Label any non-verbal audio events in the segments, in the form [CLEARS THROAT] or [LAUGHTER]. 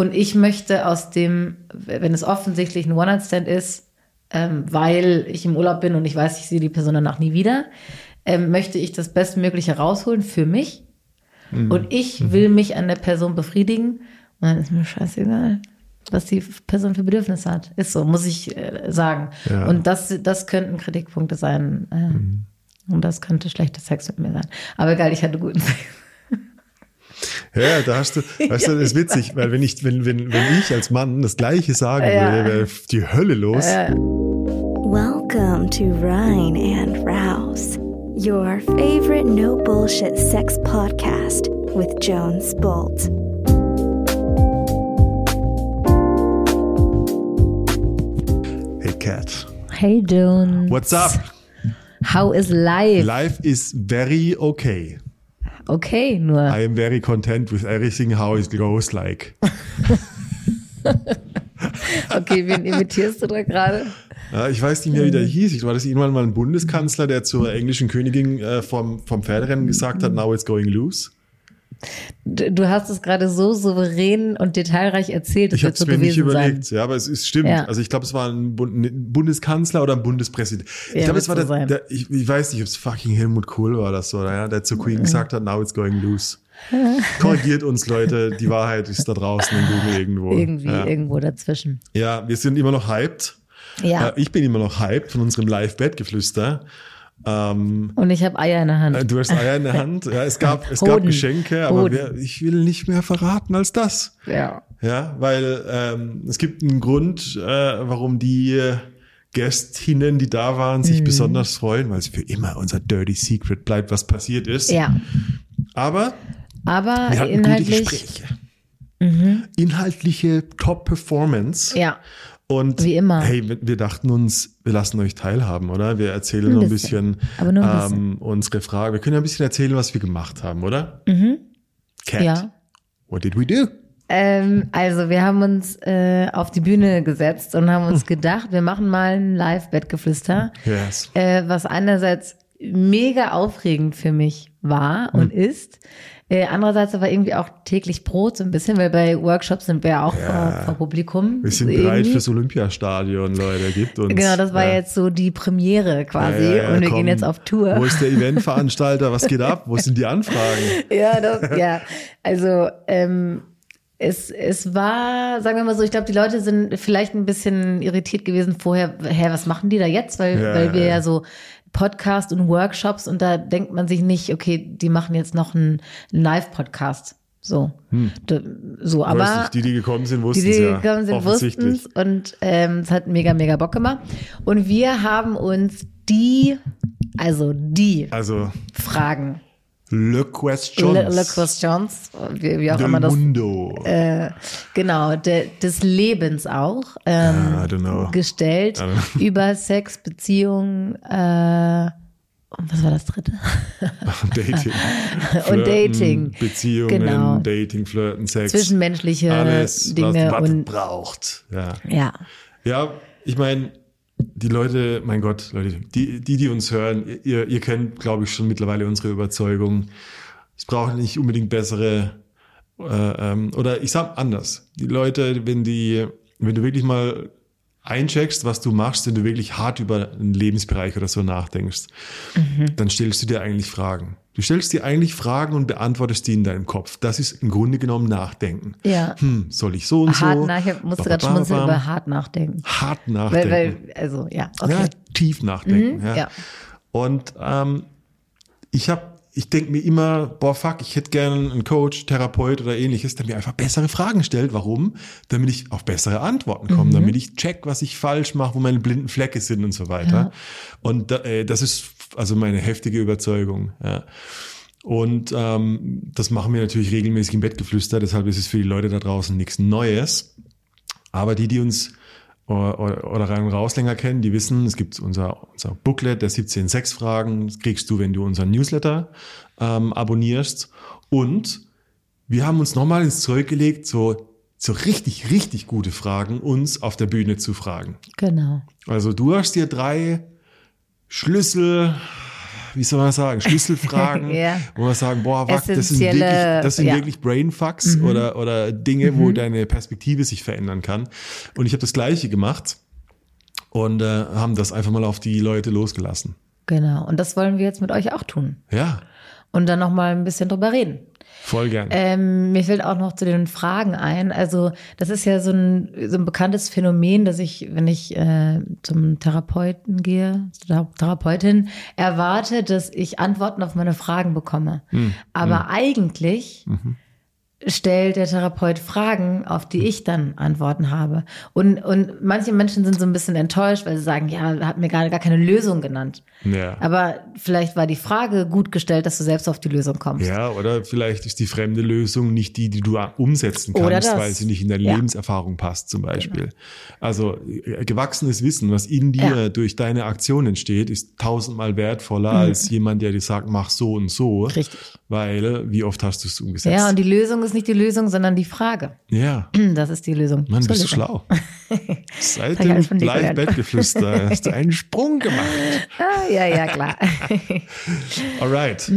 Und ich möchte aus dem, wenn es offensichtlich ein One-Night-Stand ist, ähm, weil ich im Urlaub bin und ich weiß, ich sehe die Person danach nie wieder, ähm, möchte ich das Bestmögliche rausholen für mich. Mhm. Und ich will mich an der Person befriedigen. Und dann ist mir scheißegal, was die Person für Bedürfnisse hat. Ist so, muss ich äh, sagen. Ja. Und das, das könnten Kritikpunkte sein. Äh, Und das könnte schlechter Sex mit mir sein. Aber egal, ich hatte guten Sex. Ja, da hast du, weißt du, das ist witzig, weil wenn ich, wenn, wenn, wenn ich als Mann das Gleiche sagen Ja. würde, wäre die Hölle los. Welcome to Rhine and Rouse, your favorite no bullshit sex podcast with Jones Bolt. Hey Cat, Hey Jones. what's up? How is life? Life is very okay. Okay, nur. I am very content with everything how it goes like. [LAUGHS] Okay, wen imitierst du da gerade? Ja, ich weiß nicht mehr, wie der hieß. Ich war das irgendwann mal ein Bundeskanzler, der zur englischen Königin äh, vom, vom Pferderennen gesagt hat, now it's going loose. Du, hast es gerade so souverän und detailreich erzählt, Ich habe es mir nicht überlegt, sein. ja, aber es ist stimmt. Ja. Also ich glaube, es war ein, ein Bundeskanzler oder ein Bundespräsident. Ich Ja, glaube, es war der, so sein. der ich, ich weiß nicht, ob es fucking Helmut Kohl war das so, ja, der zur Queen gesagt hat, now it's going loose. Korrigiert uns, Leute, die Wahrheit ist da draußen in Google irgendwo. Irgendwie, ja. irgendwo dazwischen. ja, wir sind immer noch hyped. Ja. Äh, ich bin immer noch hyped von unserem Live-Bettgeflüster. Ähm, Und ich habe Eier in der Hand. äh, du hast Eier in der Hand. Ja, es gab, es gab. Geschenke, aber Hoden. ich will nicht mehr verraten als das. ja. Ja, weil ähm, es gibt einen Grund, äh, warum die Gästinnen, die da waren, Mhm. sich besonders freuen, weil es für immer unser Dirty Secret bleibt, was passiert ist. Ja. Aber Aber wir hatten inhaltlich. gute Gespräche. Inhaltliche Top-Performance. Ja. Und Wie immer. hey, wir dachten uns, wir lassen euch teilhaben, oder? Wir erzählen Ein noch ein bisschen. bisschen, ein ähm, unsere Frage. Wir können ja ein bisschen erzählen, was wir gemacht haben, oder? Cat, Mhm. Ja. what did we do? Ähm, also wir haben uns äh, auf die Bühne gesetzt und haben uns [LAUGHS] gedacht, wir machen mal ein Live-Bettgeflüster. Yes. äh, was einerseits mega aufregend für mich war und ist. Äh, andererseits aber irgendwie auch täglich Brot so ein bisschen, weil bei Workshops sind wir ja auch vor, vor Publikum. Wir sind so bereit irgendwie. fürs Olympiastadion, Leute. Gibt uns. Genau, das war ja. jetzt so die Premiere quasi Ja, ja, ja, und wir komm. gehen jetzt auf Tour. Wo ist der [LAUGHS] Eventveranstalter? Was geht ab? Wo sind die Anfragen? Ja, das, ja. Also ähm, es, es war, sagen wir mal so, ich glaube, die Leute sind vielleicht ein bisschen irritiert gewesen vorher, hä, was machen die da jetzt? Weil, Ja, weil wir ja. ja so Podcast und Workshops und da denkt man sich nicht, okay, die machen jetzt noch einen Live-Podcast. So. D- So, Aber nicht, die, die gekommen sind, die, wussten die ja. gekommen sind, wussten offensichtlich. es und ähm, es hat mega, mega Bock gemacht. Und wir haben uns die, also die Also, Fragen, Le Questions. Le, Le Questions, wie, wie auch Del immer das Mundo. Genau, de, des Lebens auch ähm, I don't know. gestellt [LAUGHS] über Sex, Beziehung, äh, und was war das dritte? [LAUGHS] Dating. [LAUGHS] Und Dating. Beziehungen, Genau. Dating, Flirten, Sex. Zwischenmenschliche alles, Dinge was, was und braucht. Ja. ja, Ja, ich meine, die Leute, mein Gott, Leute, die, die, die uns hören, ihr, ihr kennt, glaube ich, schon mittlerweile unsere Überzeugung. Es braucht nicht unbedingt bessere, äh, ähm, oder ich sag anders. Die Leute, wenn die, wenn du wirklich mal eincheckst, was du machst, wenn du wirklich hart über einen Lebensbereich oder so nachdenkst, dann stellst du dir eigentlich Fragen. Du stellst dir eigentlich Fragen und beantwortest die in deinem Kopf. Das ist im Grunde genommen Nachdenken. ja. Hm, soll ich so und Hart so? nach, ich musste gerade schmunzeln über hart nachdenken. Hart Weil, nachdenken. weil, also, ja, okay. Ja, tief nachdenken. Mhm, ja. ja. Und ähm, ich habe, ich denke mir immer, boah, fuck, ich hätte gerne einen Coach, Therapeut oder ähnliches, der mir einfach bessere Fragen stellt. Warum? Damit ich auf bessere Antworten komme, Mhm. damit ich check, was ich falsch mache, wo meine blinden Flecke sind und so weiter. Und da, äh, das ist also meine heftige Überzeugung. Ja. Und ähm, das machen wir natürlich regelmäßig im Bettgeflüster, deshalb ist es für die Leute da draußen nichts Neues. Aber die, die uns oder, oder rein und raus länger kennen, die wissen, es gibt unser, unser Booklet der 17 Sexfragen. Das kriegst du, wenn du unseren Newsletter ähm, abonnierst. Und wir haben uns nochmal ins Zeug gelegt, so, so richtig, richtig gute Fragen uns auf der Bühne zu fragen. Genau. Also du hast dir drei Schlüssel wie soll man sagen, Schlüsselfragen, [LAUGHS] Ja. wo wir sagen, boah, wack, das sind wirklich, das sind ja. wirklich Brainfucks oder, oder Dinge, wo deine Perspektive sich verändern kann. Und ich habe das Gleiche gemacht und äh, haben das einfach mal auf die Leute losgelassen. Genau. Und das wollen wir jetzt mit euch auch tun. Ja, Und dann noch mal ein bisschen drüber reden. Voll gern. Ähm, mir fällt auch noch zu den Fragen ein. Also das ist ja so ein, so ein bekanntes Phänomen, dass ich, wenn ich äh, zum Therapeuten gehe, zur Therapeutin, erwarte, dass ich Antworten auf meine Fragen bekomme. Aber eigentlich stellt der Therapeut Fragen, auf die ich dann Antworten habe. Und, und manche Menschen sind so ein bisschen enttäuscht, weil sie sagen, ja, hat mir gar, gar keine Lösung genannt. ja. Aber vielleicht war die Frage gut gestellt, dass du selbst auf die Lösung kommst. Ja, oder vielleicht ist die fremde Lösung nicht die, die du umsetzen kannst, weil sie nicht in deine Ja. Lebenserfahrung passt, zum Beispiel. Also äh, gewachsenes Wissen, was in dir Ja. durch deine Aktion entsteht, ist tausendmal wertvoller als jemand, der dir sagt, mach so und so. Mhm. Richtig. Weil, äh, wie oft hast du es umgesetzt? Ja, und die Lösung ist nicht die Lösung, sondern die Frage. ja. [CLEARS THROAT] Das ist die Lösung. Mann, bist du schlau. [LAUGHS] Seit dem. Live-Bettgeflüster [LAUGHS] hast du einen Sprung gemacht. Ah, ja, ja, klar. [LAUGHS] Alright.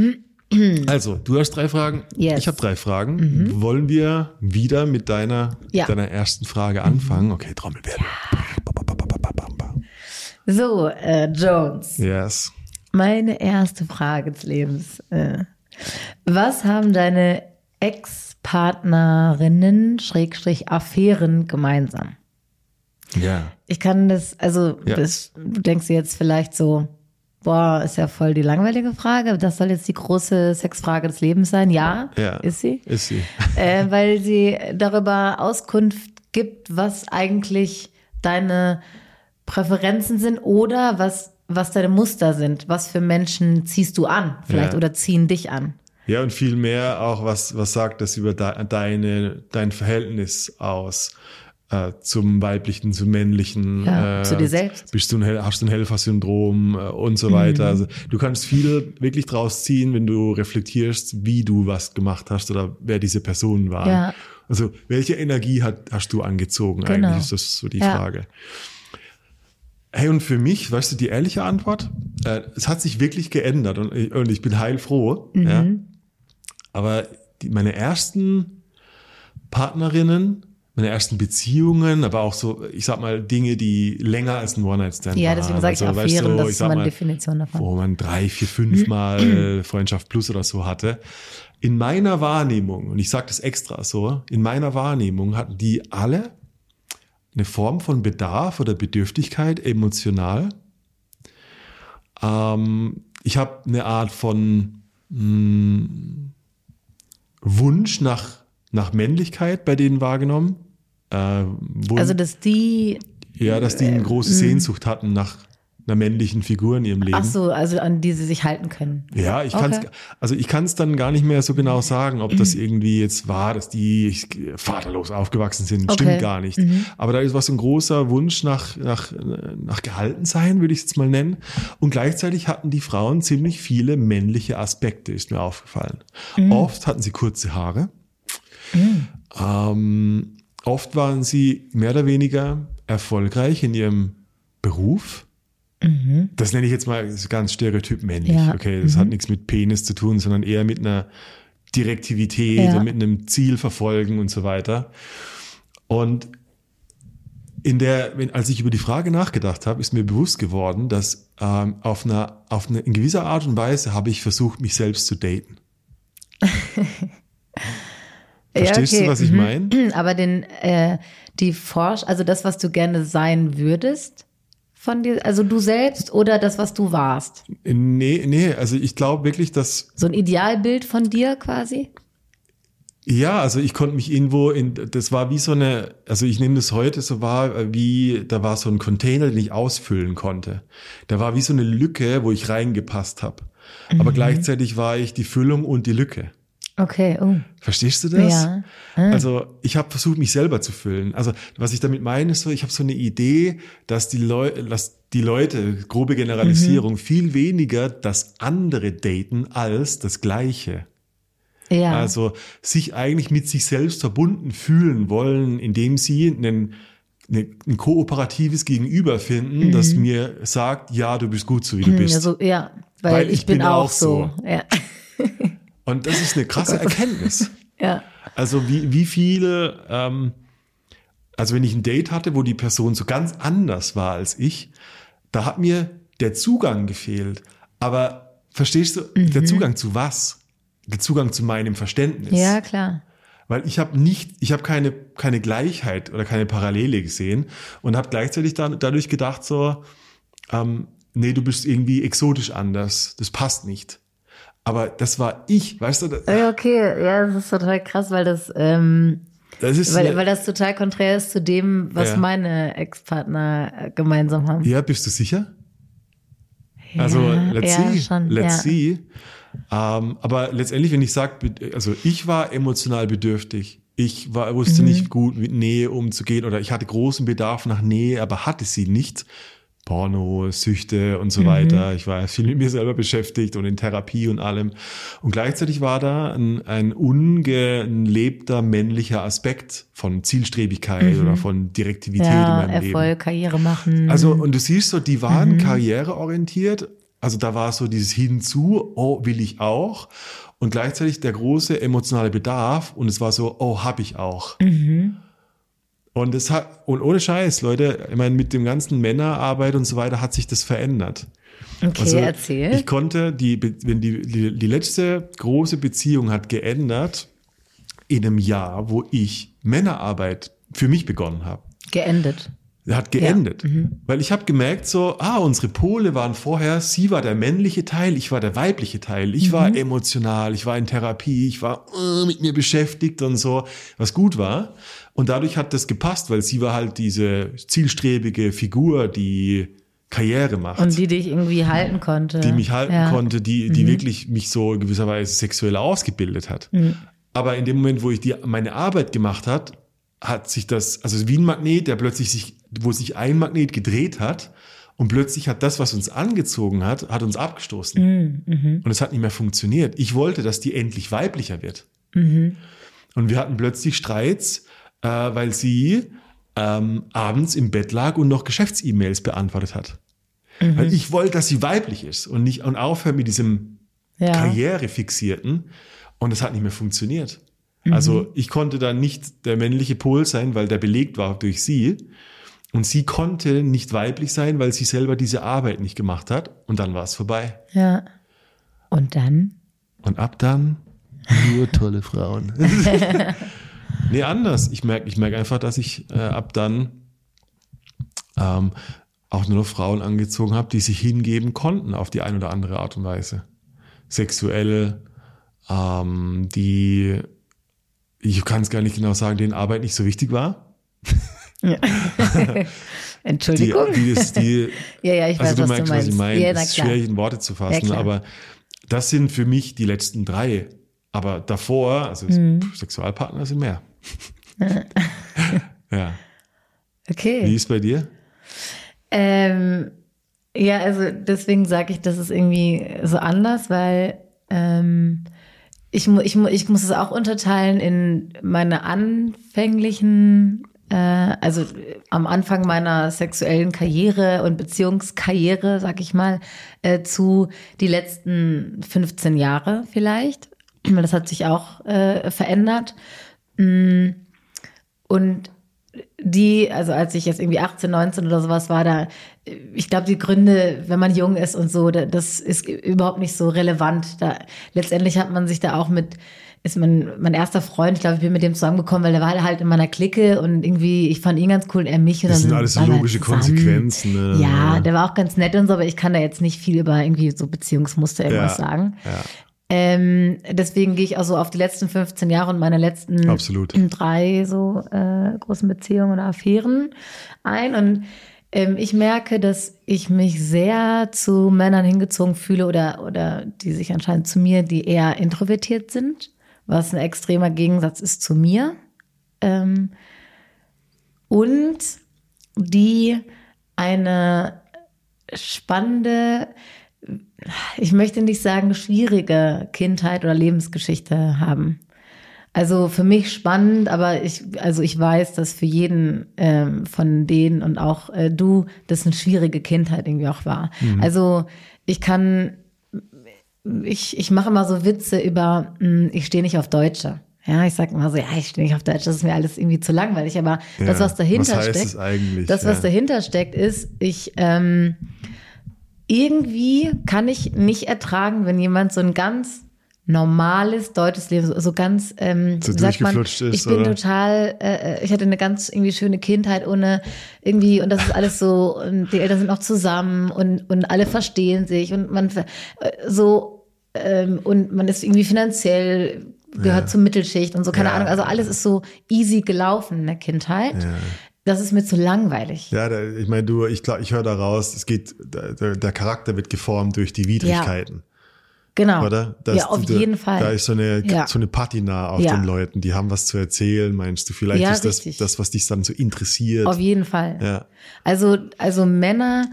Also, du hast drei Fragen. Yes. Ich habe drei Fragen. Wollen wir wieder mit deiner, Ja. deiner ersten Frage anfangen? Okay, Trommelwirbel. so, äh, Jones, Yes. meine erste Frage des Lebens. Äh, was haben deine Ex-Partnerinnen, Schrägstrich, Affären gemeinsam? Ja. Ich kann das, also Ja. das, du denkst dir jetzt vielleicht so, boah, ist ja voll die langweilige Frage. Das soll jetzt die große Sexfrage des Lebens sein. Ja, Ja. ist sie. Ist sie. [LAUGHS] äh, weil sie darüber Auskunft gibt, was eigentlich deine Präferenzen sind oder was, was deine Muster sind. Was für Menschen ziehst du an, vielleicht, Ja. oder ziehen dich an. Ja, und viel mehr auch, was, was sagt das über de, deine, dein Verhältnis aus äh, zum weiblichen, zum männlichen. Ja, äh, zu dir selbst. Bist du ein, hast du ein Helfersyndrom äh, und so weiter. Also du kannst viel wirklich draus ziehen, wenn du reflektierst, wie du was gemacht hast oder wer diese Personen waren. Ja. Also welche Energie hat, hast du angezogen Genau. eigentlich, ist das so die Ja. Frage. Hey, und für mich, weißt du, die ehrliche Antwort, äh, es hat sich wirklich geändert und, ich- und ich bin heilfroh. Ja. Aber die, meine ersten Partnerinnen, meine ersten Beziehungen, aber auch so, ich sag mal, Dinge, die länger als ein One-Night-Stand Ja, waren. deswegen sage ich Also, Affären, du, das ich ist meine mal, Definition davon. wo man drei, vier, fünf Mal Freundschaft plus oder so hatte. In meiner Wahrnehmung, und ich sage das extra so, in meiner Wahrnehmung hatten die alle eine Form von Bedarf oder Bedürftigkeit emotional. Ähm, ich habe eine Art von mh, Wunsch nach, nach Männlichkeit bei denen wahrgenommen. Äh, Wun- Also, dass die, ja, dass die eine große Sehnsucht hatten nach einer männlichen Figur in ihrem Leben. ach so, also an die sie sich halten können. Ja, ich kann's, Okay. also ich kann es dann gar nicht mehr so genau sagen, ob das irgendwie jetzt war, dass die vaterlos aufgewachsen sind. Okay. Stimmt gar nicht. Aber da ist was so ein großer Wunsch nach, nach, nach Gehaltensein, würde ich es jetzt mal nennen. Und gleichzeitig hatten die Frauen ziemlich viele männliche Aspekte, ist mir aufgefallen. Oft hatten sie kurze Haare. Ähm, oft waren sie mehr oder weniger erfolgreich in ihrem Beruf. Das nenne ich jetzt mal ganz stereotyp männlich. Ja. Okay, das hat nichts mit Penis zu tun, sondern eher mit einer Direktivität Ja. und mit einem Ziel verfolgen und so weiter. Und in der, wenn, als ich über die Frage nachgedacht habe, ist mir bewusst geworden, dass ähm, auf einer, auf eine, in gewisser Art und Weise habe ich versucht, mich selbst zu daten. [LAUGHS] Verstehst du, was ich mhm. meine? Aber den, äh, die Forsch, also das, was du gerne sein würdest von dir, also du selbst oder das, was du warst? Nee, nee, also ich glaube wirklich, dass So ein Idealbild von dir quasi? Ja, also ich konnte mich irgendwo in, das war wie so eine, also ich nehme das heute so wahr, äh, wie, da war so ein Container, den ich ausfüllen konnte. Da war wie so eine Lücke, wo ich reingepasst habe. Aber Mhm. gleichzeitig war ich die Füllung und die Lücke. Okay, oh. Verstehst du das? Ja. Ah. Also ich habe versucht, mich selber zu füllen. Also was ich damit meine, ist so, ich habe so eine Idee, dass die, Leu dass die Leute, grobe Generalisierung, viel weniger das andere daten als das Gleiche. Ja. Also sich eigentlich mit sich selbst verbunden fühlen wollen, indem sie einen, eine, ein kooperatives Gegenüber finden, das mir sagt, ja, du bist gut so, wie du Hm, bist. ja, so, ja. weil, weil ich, ich, bin, auch so. so. Ja. [LAUGHS] Und das ist eine krasse oh Erkenntnis. [LAUGHS] ja. Also wie, wie viele, ähm, also wenn ich ein Date hatte, wo die Person so ganz anders war als ich, da hat mir der Zugang gefehlt. Aber verstehst du, mhm. der Zugang zu was? Der Zugang zu meinem Verständnis. Ja, klar. Weil ich habe nicht, ich habe keine, keine Gleichheit oder keine Parallele gesehen und habe gleichzeitig dann, dadurch gedacht so, ähm, nee, du bist irgendwie exotisch anders, das passt nicht. Aber das war ich, weißt du? Das, ja, okay, ja, das ist total krass, weil das, ähm, das ist weil, weil das total konträr ist zu dem, was ja. meine Ex-Partner gemeinsam haben. Ja, bist du sicher? Ja, also let's ja, see, schon, let's see. Ähm, aber letztendlich, wenn ich sage, also ich war emotional bedürftig. Ich war, wusste mhm. nicht gut mit Nähe umzugehen oder ich hatte großen Bedarf nach Nähe, aber hatte sie nicht. Porno, Süchte und so mhm. weiter. Ich war viel mit mir selber beschäftigt und in Therapie und allem. Und gleichzeitig war da ein, ein ungelebter männlicher Aspekt von Zielstrebigkeit mhm. oder von Direktivität ja, in meinem Erfolg, Leben. Erfolg, Karriere machen. Also, und du siehst so, die waren mhm. karriereorientiert. Also da war so dieses Hinzu, oh, will ich auch. Und gleichzeitig der große emotionale Bedarf. Und es war so, oh, hab ich auch. Und es hat, und ohne Scheiß, Leute, ich meine, mit dem ganzen Männerarbeit und so weiter hat sich das verändert. Okay, also, erzähl. Ich konnte die, wenn die, die, die letzte große Beziehung hat geändert in einem Jahr, wo ich Männerarbeit für mich begonnen habe. Geendet. Hat geendet. Ja. Mhm. Weil ich habe gemerkt, so, ah, unsere Pole waren vorher, sie war der männliche Teil, ich war der weibliche Teil. Ich mhm. war emotional, ich war in Therapie, ich war uh, mit mir beschäftigt und so, was gut war. Und dadurch hat das gepasst, weil sie war halt diese zielstrebige Figur, die Karriere macht. Und die dich irgendwie halten konnte. Die mich halten ja. konnte, die, die mhm. wirklich mich so gewisserweise sexuell ausgebildet hat. Mhm. Aber in dem Moment, wo ich die, meine Arbeit gemacht hat, hat sich das, also wie ein Magnet, der plötzlich sich, wo sich ein Magnet gedreht hat und plötzlich hat das, was uns angezogen hat, hat uns abgestoßen. Mhm. mhm. Und es hat nicht mehr funktioniert. Ich wollte, dass die endlich weiblicher wird. Mhm. Und wir hatten plötzlich Streits, äh, weil sie ähm, abends im Bett lag und noch Geschäfts-E-Mails beantwortet hat. Mhm. Weil ich wollte, dass sie weiblich ist und nicht und aufhören mit diesem ja. Karrierefixierten. Und es hat nicht mehr funktioniert. Mhm. Also ich konnte da nicht der männliche Pol sein, weil der belegt war durch sie. Und sie konnte nicht weiblich sein, weil sie selber diese Arbeit nicht gemacht hat. Und dann war es vorbei. Ja. Und dann? Und ab dann nur tolle Frauen. [LAUGHS] [LAUGHS] Nee, anders. Ich merke ich merk einfach, dass ich äh, ab dann ähm, auch nur noch Frauen angezogen habe, die sich hingeben konnten auf die eine oder andere Art und Weise. Sexuell, ähm, die, ich kann es gar nicht genau sagen, denen Arbeit nicht so wichtig war. [LAUGHS] Ja. [LAUGHS] Entschuldigung. Die, die, ist, die, [LAUGHS] ja, ja, ich also weiß, du was merkst, du meinst. was ich meine. Ja, es ist schwierig in Worte zu fassen, ja, aber das sind für mich die letzten drei. Aber davor, also mhm. Sexualpartner sind mehr. [LAUGHS] ja. Okay. Wie ist bei dir? Ähm, ja, also deswegen sage ich, das ist irgendwie so anders, weil ähm, ich, ich, ich muss es auch unterteilen in meine anfänglichen, also am Anfang meiner sexuellen Karriere und Beziehungskarriere, sag ich mal, äh, zu die letzten 15 Jahre vielleicht. Das hat sich auch äh, verändert. Mm. Und die, also als ich jetzt irgendwie 18, 19 oder sowas war, da, ich glaube, die Gründe, wenn man jung ist und so, das ist überhaupt nicht so relevant. Da, letztendlich hat man sich da auch mit, ist mein, mein erster Freund, ich glaube, ich bin mit dem zusammengekommen, weil der war halt in meiner Clique und irgendwie, ich fand ihn ganz cool und er mich. Und das sind alles so logische Konsequenzen. Ne? Ja, der war auch ganz nett und so, aber ich kann da jetzt nicht viel über irgendwie so Beziehungsmuster irgendwas ja, sagen. Ja. Ähm, deswegen gehe ich also auf die letzten 15 Jahre und meine letzten Absolut. drei so äh, großen Beziehungen oder Affären ein. Und ähm, ich merke, dass ich mich sehr zu Männern hingezogen fühle oder, oder die sich anscheinend zu mir, die eher introvertiert sind, was ein extremer Gegensatz ist zu mir. Ähm, und die eine spannende ich möchte nicht sagen, schwierige Kindheit oder Lebensgeschichte haben. Also für mich spannend, aber ich, also ich weiß, dass für jeden ähm, von denen und auch äh, du, das eine schwierige Kindheit irgendwie auch war. Mhm. Also ich kann ich, ich mache immer so Witze über, mh, ich stehe nicht auf Deutsche. Ja, ich sag immer so, ja, ich stehe nicht auf Deutsch, das ist mir alles irgendwie zu langweilig. Aber Ja, das, was dahinter was steckt, das, was Ja. dahinter steckt, ist, ich ähm, irgendwie kann ich nicht ertragen, wenn jemand so ein ganz normales deutsches Leben, so, so ganz, ähm, So sagt man, ist, ich bin oder? total, äh, ich hatte eine ganz irgendwie schöne Kindheit ohne irgendwie, und das ist alles so, und die Eltern sind noch zusammen und, und alle verstehen sich und man äh, so, ähm, und man ist irgendwie finanziell, gehört zur Mittelschicht und so, keine Ja. Ahnung, also alles ist so easy gelaufen in der Kindheit. Das ist mir zu langweilig. Ja, da, ich meine, du, ich glaube, ich höre da raus, es geht, der, der Charakter wird geformt durch die Widrigkeiten, Genau. oder? ja, auf du, jeden Fall. Da ist so eine, Ja. so eine Patina auf Ja. den Leuten, die haben was zu erzählen, meinst du? Vielleicht Ja, ist das, richtig. das, was dich dann so interessiert. Auf jeden Fall. Ja. Also, also Männer,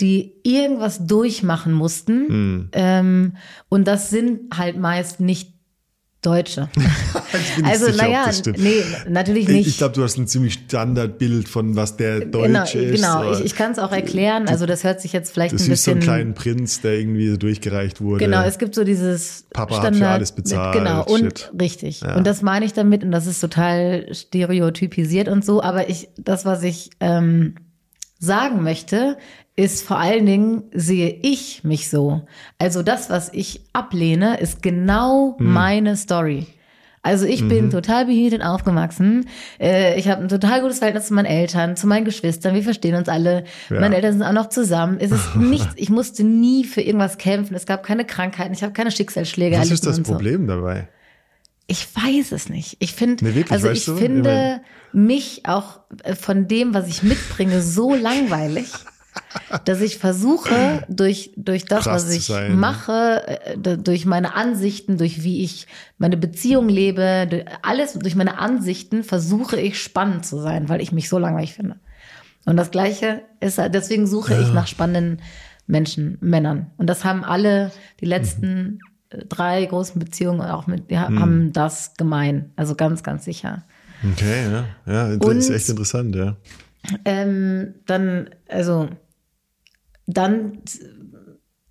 die irgendwas durchmachen mussten, Hm. ähm, und das sind halt meist nicht Deutsche. [LAUGHS] Ich also, naja, nee, natürlich Ich, nicht. ich glaube, du hast ein ziemlich Standardbild von was der genau, Deutsche ist. genau. ich, ich kann es auch erklären. Also das hört sich jetzt vielleicht du ein siehst so bisschen. einen kleinen Prinz, der irgendwie so durchgereicht wurde. Genau, es gibt so dieses Papa hat Standard, für alles bezahlt, Genau, und shit. richtig. Ja. Und das meine ich damit, und das ist total stereotypisiert und so, aber ich, das, was ich ähm, sagen möchte, ist vor allen Dingen sehe ich mich so. Also das, was ich ablehne, ist genau Hm. meine Story. Also ich Mhm. bin total behütet aufgewachsen. Äh, ich habe ein total gutes Verhältnis zu meinen Eltern, zu meinen Geschwistern. Wir verstehen uns alle. Ja. Meine Eltern sind auch noch zusammen. Es ist [LAUGHS] nichts. Ich musste nie für irgendwas kämpfen. Es gab keine Krankheiten. Ich habe keine Schicksalsschläge was ist das und so. Problem dabei? Ich weiß es nicht. Ich finde, Nee, also ich du? finde mich auch äh, von dem, was ich mitbringe, so [LAUGHS] langweilig, [LAUGHS] dass ich versuche, durch, durch das, Krass was ich sein. mache, äh, durch meine Ansichten, durch wie ich meine Beziehung lebe, durch alles durch meine Ansichten versuche ich spannend zu sein, weil ich mich so langweilig finde. Und das Gleiche ist, deswegen suche ich nach spannenden Menschen, Männern. Und das haben alle die letzten äh, drei großen Beziehungen auch mit, ha- Mhm. haben das gemein. Also ganz, ganz sicher. Okay, ja. Ja, das ist Und- echt interessant, ja. Ähm, dann, also, dann,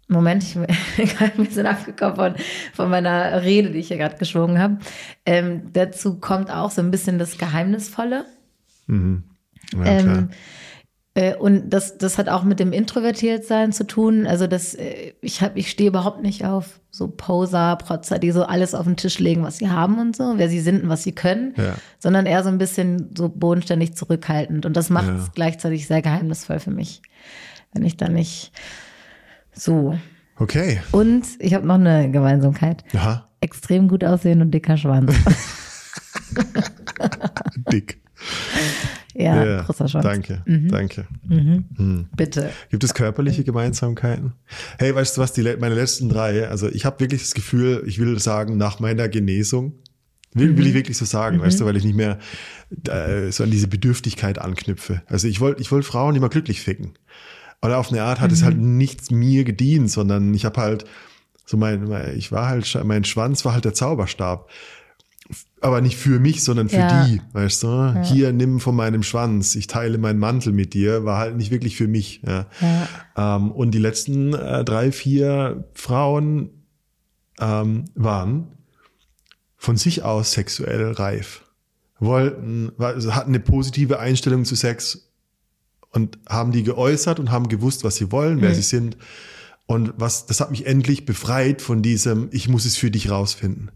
Moment, ich bin gerade ein bisschen abgekommen von, von meiner Rede, die ich hier gerade geschwungen habe. Ähm, dazu kommt auch so ein bisschen das Geheimnisvolle. ja klar. Ähm, äh, und das, das hat auch mit dem Introvertiertsein zu tun. Also das, äh, ich habe, ich stehe überhaupt nicht auf so Poser, Protzer, die so alles auf den Tisch legen, was sie haben und so, wer sie sind und was sie können, Ja. sondern eher so ein bisschen so bodenständig zurückhaltend. Und das macht es Ja. gleichzeitig sehr geheimnisvoll für mich, wenn ich da nicht so. Okay. Und ich habe noch eine Gemeinsamkeit. Aha, Extrem gut aussehen und dicker Schwanz. [LAUGHS] dick. ja, großer Schwanz. Danke, Mhm. danke. Bitte. Gibt es körperliche Gemeinsamkeiten? Hey, weißt du was, die, meine letzten drei, also ich habe wirklich das Gefühl, ich will sagen, nach meiner Genesung, will, will ich wirklich so sagen, weißt du, weil ich nicht mehr äh, so an diese Bedürftigkeit anknüpfe. Also ich wollte ich wollte Frauen immer glücklich ficken. Aber auf eine Art hat es halt nichts mir gedient, sondern ich habe halt so mein, mein, ich war halt, mein Schwanz war halt der Zauberstab. Aber nicht für mich, sondern für Ja. die, weißt du? Hier, nimm von meinem Schwanz, ich teile meinen Mantel mit dir, war halt nicht wirklich für mich. Ja. Ähm, und die letzten äh, drei, vier Frauen ähm, waren von sich aus sexuell reif. Wollten, also hatten eine positive Einstellung zu Sex und haben die geäußert und haben gewusst, was sie wollen, wer sie sind. Und was, das hat mich endlich befreit von diesem, ich muss es für dich rausfinden.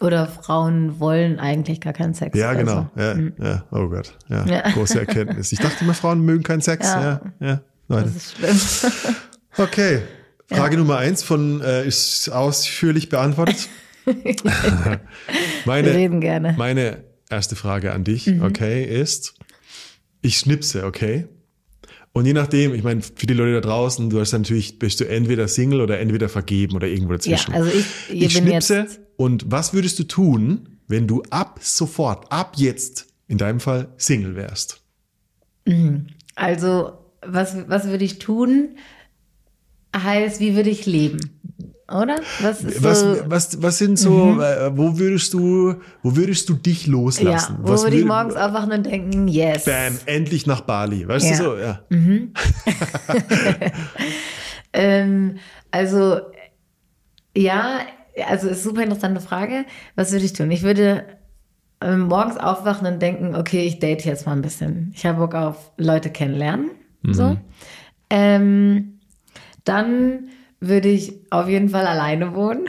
Oder Frauen wollen eigentlich gar keinen Sex. Ja, genau. so. Ja, ja, oh Gott. Ja, Ja. große Erkenntnis. Ich dachte immer, Frauen mögen keinen Sex. Ja, Ja. Leute. Das ist schlimm. [LAUGHS] Okay. Frage Nummer eins von äh, ist ausführlich beantwortet. [LAUGHS] Wir meine, reden gerne. meine erste Frage an dich, Mhm. okay, ist, ich schnipse, okay? Und je nachdem, ich meine, für die Leute da draußen, du hast natürlich, bist du entweder Single oder entweder vergeben oder irgendwo Ja, dazwischen. also ich, ich, ich schnipse und was würdest du tun, wenn du ab sofort, ab jetzt, in deinem Fall Single wärst? Also, was, was würde ich tun? Heißt, wie würde ich leben? Oder? Was Was, so. was, was sind so, äh, wo würdest du, wo würdest du dich ja, loslassen? wo was würde ich morgens aufwachen und denken, yes. Bam, endlich nach Bali. Weißt Ja. du so? Ja. [LAUGHS] [LAUGHS] Ähm, also, Ja, also ist super interessante Frage. Was würde ich tun? Ich würde ähm, morgens aufwachen und denken, okay, ich date jetzt mal ein bisschen. Ich habe Bock auf Leute kennenlernen. So. Ähm, dann würde ich auf jeden Fall alleine wohnen.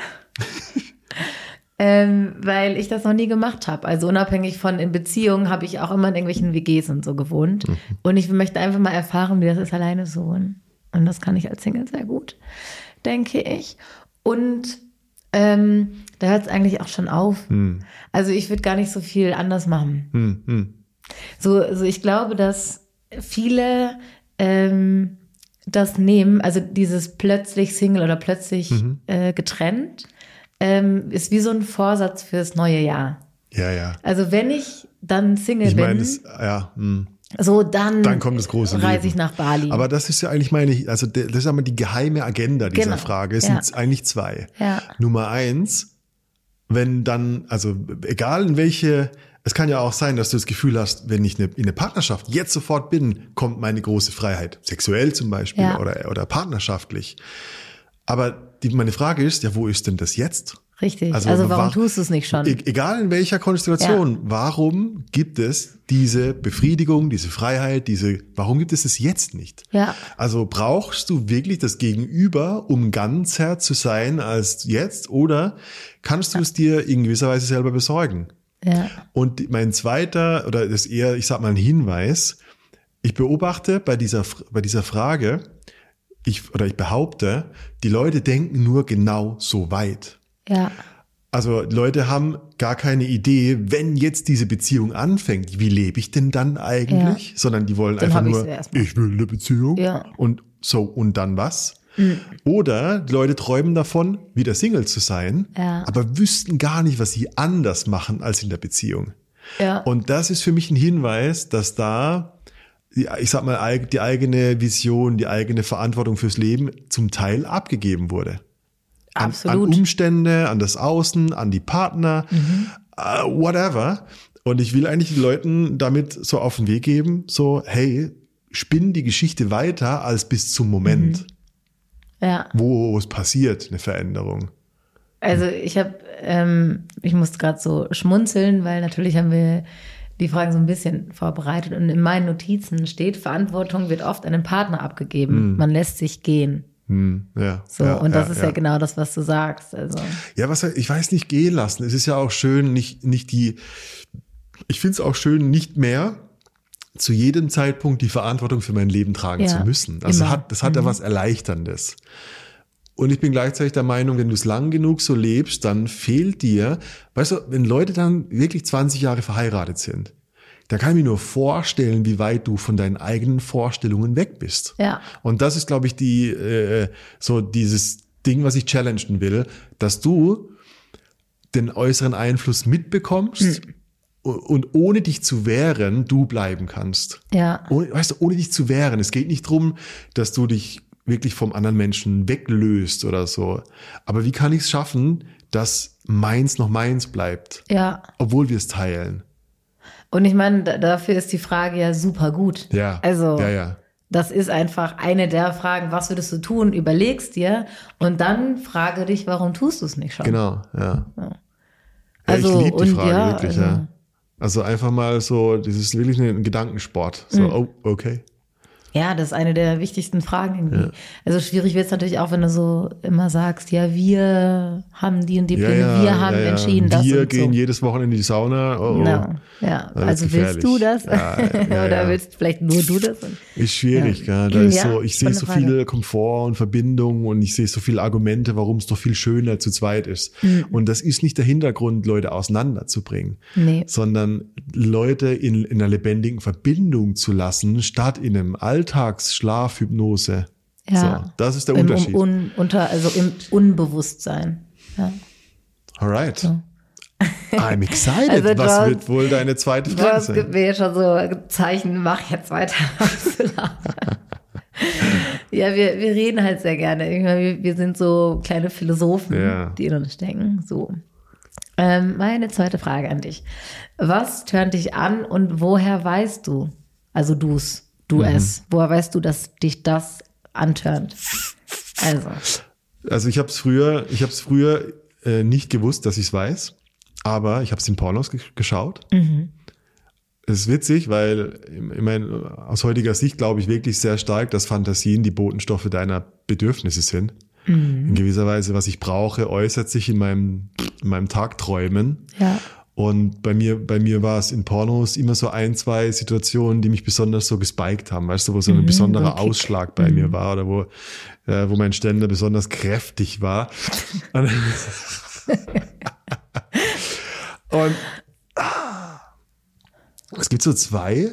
[LAUGHS] ähm, weil ich das noch nie gemacht habe. Also unabhängig von in Beziehungen habe ich auch immer in irgendwelchen WGs und so gewohnt. Und ich möchte einfach mal erfahren, wie das ist, alleine zu wohnen. Und das kann ich als Single sehr gut, denke ich. Und ähm, da hört es eigentlich auch schon auf. Also ich würde gar nicht so viel anders machen. Hm, hm. So, also ich glaube, dass viele ähm, das nehmen, also dieses plötzlich Single oder plötzlich Mhm. äh, getrennt, ähm, ist wie so ein Vorsatz fürs neue Jahr. Ja, ja. Also wenn ich dann Single Ich meine, bin, das, ja, hm. so dann, dann kommt das große reise ich nach Bali. Aber das ist ja eigentlich meine, also das ist aber die geheime Agenda dieser Genau, Frage. Es ja. sind eigentlich zwei. Ja. Nummer eins, wenn dann, also egal in welche, es kann ja auch sein, dass du das Gefühl hast, wenn ich eine, in eine Partnerschaft jetzt sofort bin, kommt meine große Freiheit. Sexuell zum Beispiel Ja. oder, oder partnerschaftlich. Aber die, meine Frage ist, ja, wo ist denn das jetzt? Richtig. Also, warum wa- tust du es nicht schon? E egal in welcher Konstellation, warum gibt es diese Befriedigung, diese Freiheit, diese, warum gibt es es jetzt nicht? Ja. Also brauchst du wirklich das Gegenüber, um ganzer zu sein als jetzt, oder kannst du es dir in gewisser Weise selber besorgen? Ja. Und mein zweiter, oder das ist eher, ich sag mal, ein Hinweis, ich beobachte bei dieser, bei dieser Frage, ich, oder ich behaupte, die Leute denken nur genau so weit. Ja. Also Leute haben gar keine Idee, wenn jetzt diese Beziehung anfängt, wie lebe ich denn dann eigentlich? Sondern die wollen Dann einfach nur, ich will eine Beziehung Ja. und so und dann was? Mhm. Oder die Leute träumen davon, wieder Single zu sein, Ja. aber wüssten gar nicht, was sie anders machen als in der Beziehung. Ja. Und das ist für mich ein Hinweis, dass da, ich sag mal, die eigene Vision, die eigene Verantwortung fürs Leben zum Teil abgegeben wurde an, an Absolut. Umstände, an das Außen, an die Partner, äh, whatever. Und ich will eigentlich den Leuten damit so auf den Weg geben, so, hey, spinn die Geschichte weiter als bis zum Moment, ja. wo es passiert, eine Veränderung. Also ich habe, ähm, ich musste gerade so schmunzeln, weil natürlich haben wir die Fragen so ein bisschen vorbereitet und in meinen Notizen steht, Verantwortung wird oft an den Partner abgegeben. Man lässt sich gehen. Hm, ja, So, ja, und das ja, ist ja. ja genau das, was du sagst. Also, Ja, was ich weiß nicht gehen lassen. Es ist ja auch schön, nicht, nicht die, ich finde es auch schön, nicht mehr zu jedem Zeitpunkt die Verantwortung für mein Leben tragen Ja, zu müssen. Also immer. hat, das hat ja was Erleichterndes. Und ich bin gleichzeitig der Meinung, wenn du es lang genug so lebst, dann fehlt dir, weißt du, wenn Leute dann wirklich 20 Jahre verheiratet sind, da kann ich mir nur vorstellen, wie weit du von deinen eigenen Vorstellungen weg bist. Ja. Und das ist, glaube ich, die äh, so dieses Ding, was ich challengen will, dass du den äußeren Einfluss mitbekommst und, und ohne dich zu wehren, du bleiben kannst. ja, Ohne, weißt du, ohne dich zu wehren. Es geht nicht drum, dass du dich wirklich vom anderen Menschen weglöst oder so. Aber wie kann ich es schaffen, dass meins noch meins bleibt, ja. obwohl wir es teilen? Und ich meine, da, dafür ist die Frage ja super gut. Ja. Also, Ja, ja. das ist einfach eine der Fragen, was würdest du tun? Überlegst dir und dann frage dich, warum tust du es nicht schon? Genau, ja. ja Also, ich liebe die Frage ja, wirklich, also- ja. Also einfach mal so, das ist wirklich ein Gedankensport. So, Mhm. oh, okay. Ja, das ist eine der wichtigsten Fragen irgendwie. Also schwierig wird es natürlich auch, wenn du so immer sagst, ja, wir haben die und die Pläne, wir haben entschieden, das Wir gehen so. jedes Wochenende in die Sauna. Oh, oh. Genau. Ja, also willst du das? Ja, ja, [LAUGHS] Oder ja. willst vielleicht nur du das? Ist schwierig, Ja. Da ist Ja, so, ich sehe so Frage. viele Komfort und Verbindungen und ich sehe so viele Argumente, warum es doch viel schöner zu zweit ist. Mhm. Und das ist nicht der Hintergrund, Leute auseinanderzubringen, Nee. sondern Leute in, in einer lebendigen Verbindung zu lassen, statt in einem Alltagsschlafhypnose. Ja. So, das ist der Im, Unterschied. un, unter, also im Unbewusstsein. Ja. Alright. [LAUGHS] I'm excited. Also du Was hast- wird wohl deine zweite Du Frage hast sein? mir schon so Zeichen, mach jetzt weiter. [LAUGHS] ja, wir, wir reden halt sehr gerne. Ich meine, Wir, wir sind so kleine Philosophen, Ja. die in uns stecken. So. Ähm, meine zweite Frage an dich. Was tönt dich an und woher weißt du, also du's, du Mhm. es, woher weißt du, dass dich das antörnt? Also, Also ich habe es früher, ich habe es früher äh, nicht gewusst, dass ich es weiß, aber ich habe es in Pornos ge geschaut. Mhm. Es ist witzig, weil ich meine, aus heutiger Sicht glaube ich wirklich sehr stark, dass Fantasien die Botenstoffe deiner Bedürfnisse sind. Mhm. In gewisser Weise, was ich brauche, äußert sich in meinem, in meinem Tagträumen. Ja. Und bei mir, bei mir war es in Pornos immer so ein, zwei Situationen, die mich besonders so gespiked haben, weißt du, wo so ein Mhm, besonderer Kick. Ausschlag bei mir war oder wo, äh, wo mein Ständer besonders kräftig war. Und, [LAUGHS] und ah, es gibt so zwei.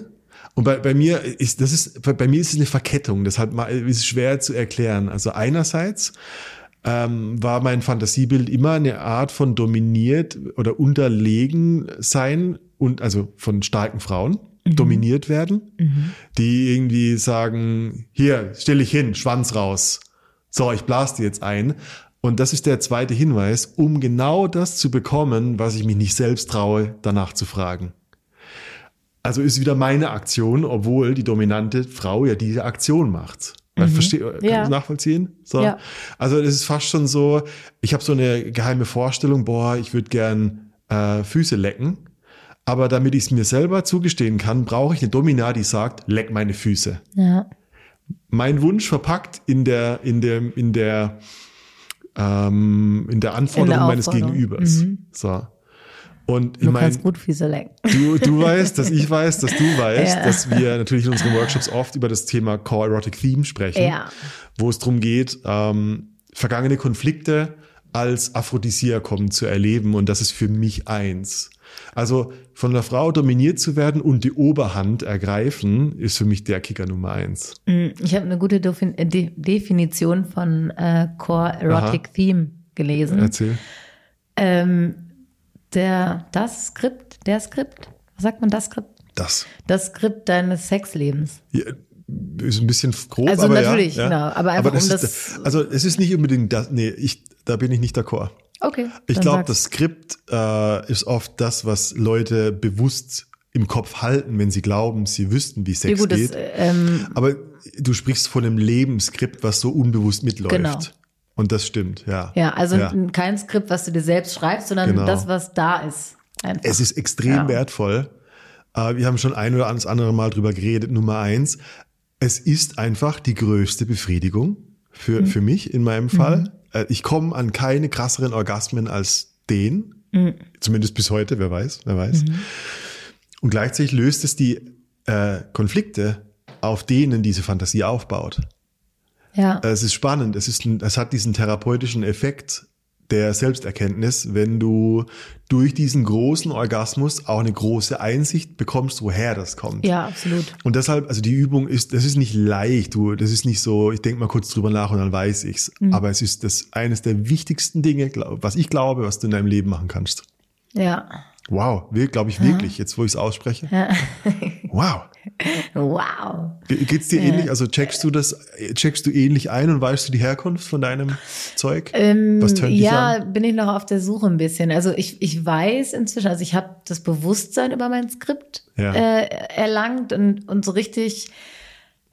Und bei, bei mir ist, das ist, bei, bei mir ist es eine Verkettung, deshalb ist es schwer zu erklären. Also einerseits ähm, war mein Fantasiebild immer eine Art von dominiert oder unterlegen sein und also von starken Frauen dominiert werden, die irgendwie sagen, hier, stell dich hin, Schwanz raus. So, ich blas dir jetzt ein. Und das ist der zweite Hinweis, um genau das zu bekommen, was ich mich nicht selbst traue, danach zu fragen. Also ist wieder meine Aktion, obwohl die dominante Frau ja diese Aktion macht. Mhm. Versteh, kannst Ja. nachvollziehen? So. Ja. Also es ist fast schon so, ich habe so eine geheime Vorstellung, boah, ich würde gern äh, Füße lecken. Aber damit ich es mir selber zugestehen kann, brauche ich eine Domina, die sagt, leck meine Füße. Ja. Mein Wunsch verpackt in der, in der, in der, ähm, in der Anforderung meines Aufforderung. Gegenübers. Mhm. So. Und ich Du meine, kannst gut Füße. Du, du weißt, dass ich weiß, dass du [LAUGHS] weißt, Ja. dass wir natürlich in unseren Workshops oft über das Thema Core Erotic Theme sprechen, Ja. wo es darum geht, ähm, vergangene Konflikte als Aphrodisiakum zu erleben und das ist für mich eins. Also von der Frau dominiert zu werden und die Oberhand ergreifen, ist für mich der Kicker Nummer eins. Mm, Ich habe eine gute Defin De Definition von äh, Core Erotic Aha. Theme gelesen. Erzähl. Ähm, der, das Skript, der Skript, was sagt man das Skript? Das Das Skript deines Sexlebens. ja, ist ein bisschen grob, Also aber natürlich, ja, ja. genau, aber einfach um ist, das- Also es ist nicht unbedingt das, nee, ich, da bin ich nicht d'accord. Okay. Ich glaube, das Skript äh, ist oft das, was Leute bewusst im Kopf halten, wenn sie glauben, sie wüssten, wie Ja, Sex gut, das, geht. ähm, Aber du sprichst von einem Lebensskript, was so unbewusst mitläuft. Genau. Und das stimmt, ja. ja, also Ja. kein Skript, was du dir selbst schreibst, sondern Genau. das, was da ist. Einfach. Es ist extrem Ja. wertvoll. Äh, wir haben schon ein oder andere Mal drüber geredet. Nummer eins, es ist einfach die größte Befriedigung für, für mich in meinem Fall. Äh, ich komme an keine krasseren Orgasmen als den. Zumindest bis heute, wer weiß, wer weiß. Und gleichzeitig löst es die äh, Konflikte, auf denen diese Fantasie aufbaut. Ja. Es ist spannend. Es, ist ein, es hat diesen therapeutischen Effekt der Selbsterkenntnis, wenn du durch diesen großen Orgasmus auch eine große Einsicht bekommst, woher das kommt. ja, absolut. Und deshalb, also die Übung ist, das ist nicht leicht, du, das ist nicht so, ich denke mal kurz drüber nach und dann weiß ich's. Mhm. Aber es ist das eines der wichtigsten Dinge, was ich glaube, was du in deinem Leben machen kannst. Ja. Wow, glaube ich wirklich, jetzt wo ich es ausspreche. Wow. Wow. Ge- Geht's dir ähnlich? Also checkst du das, checkst du ähnlich ein und weißt du die Herkunft von deinem Zeug? Ähm, Was tönt dich ja, an? bin ich noch auf der Suche ein bisschen. Also ich, ich weiß inzwischen, also ich habe das Bewusstsein über mein Skript Ja. äh, erlangt und, und so richtig,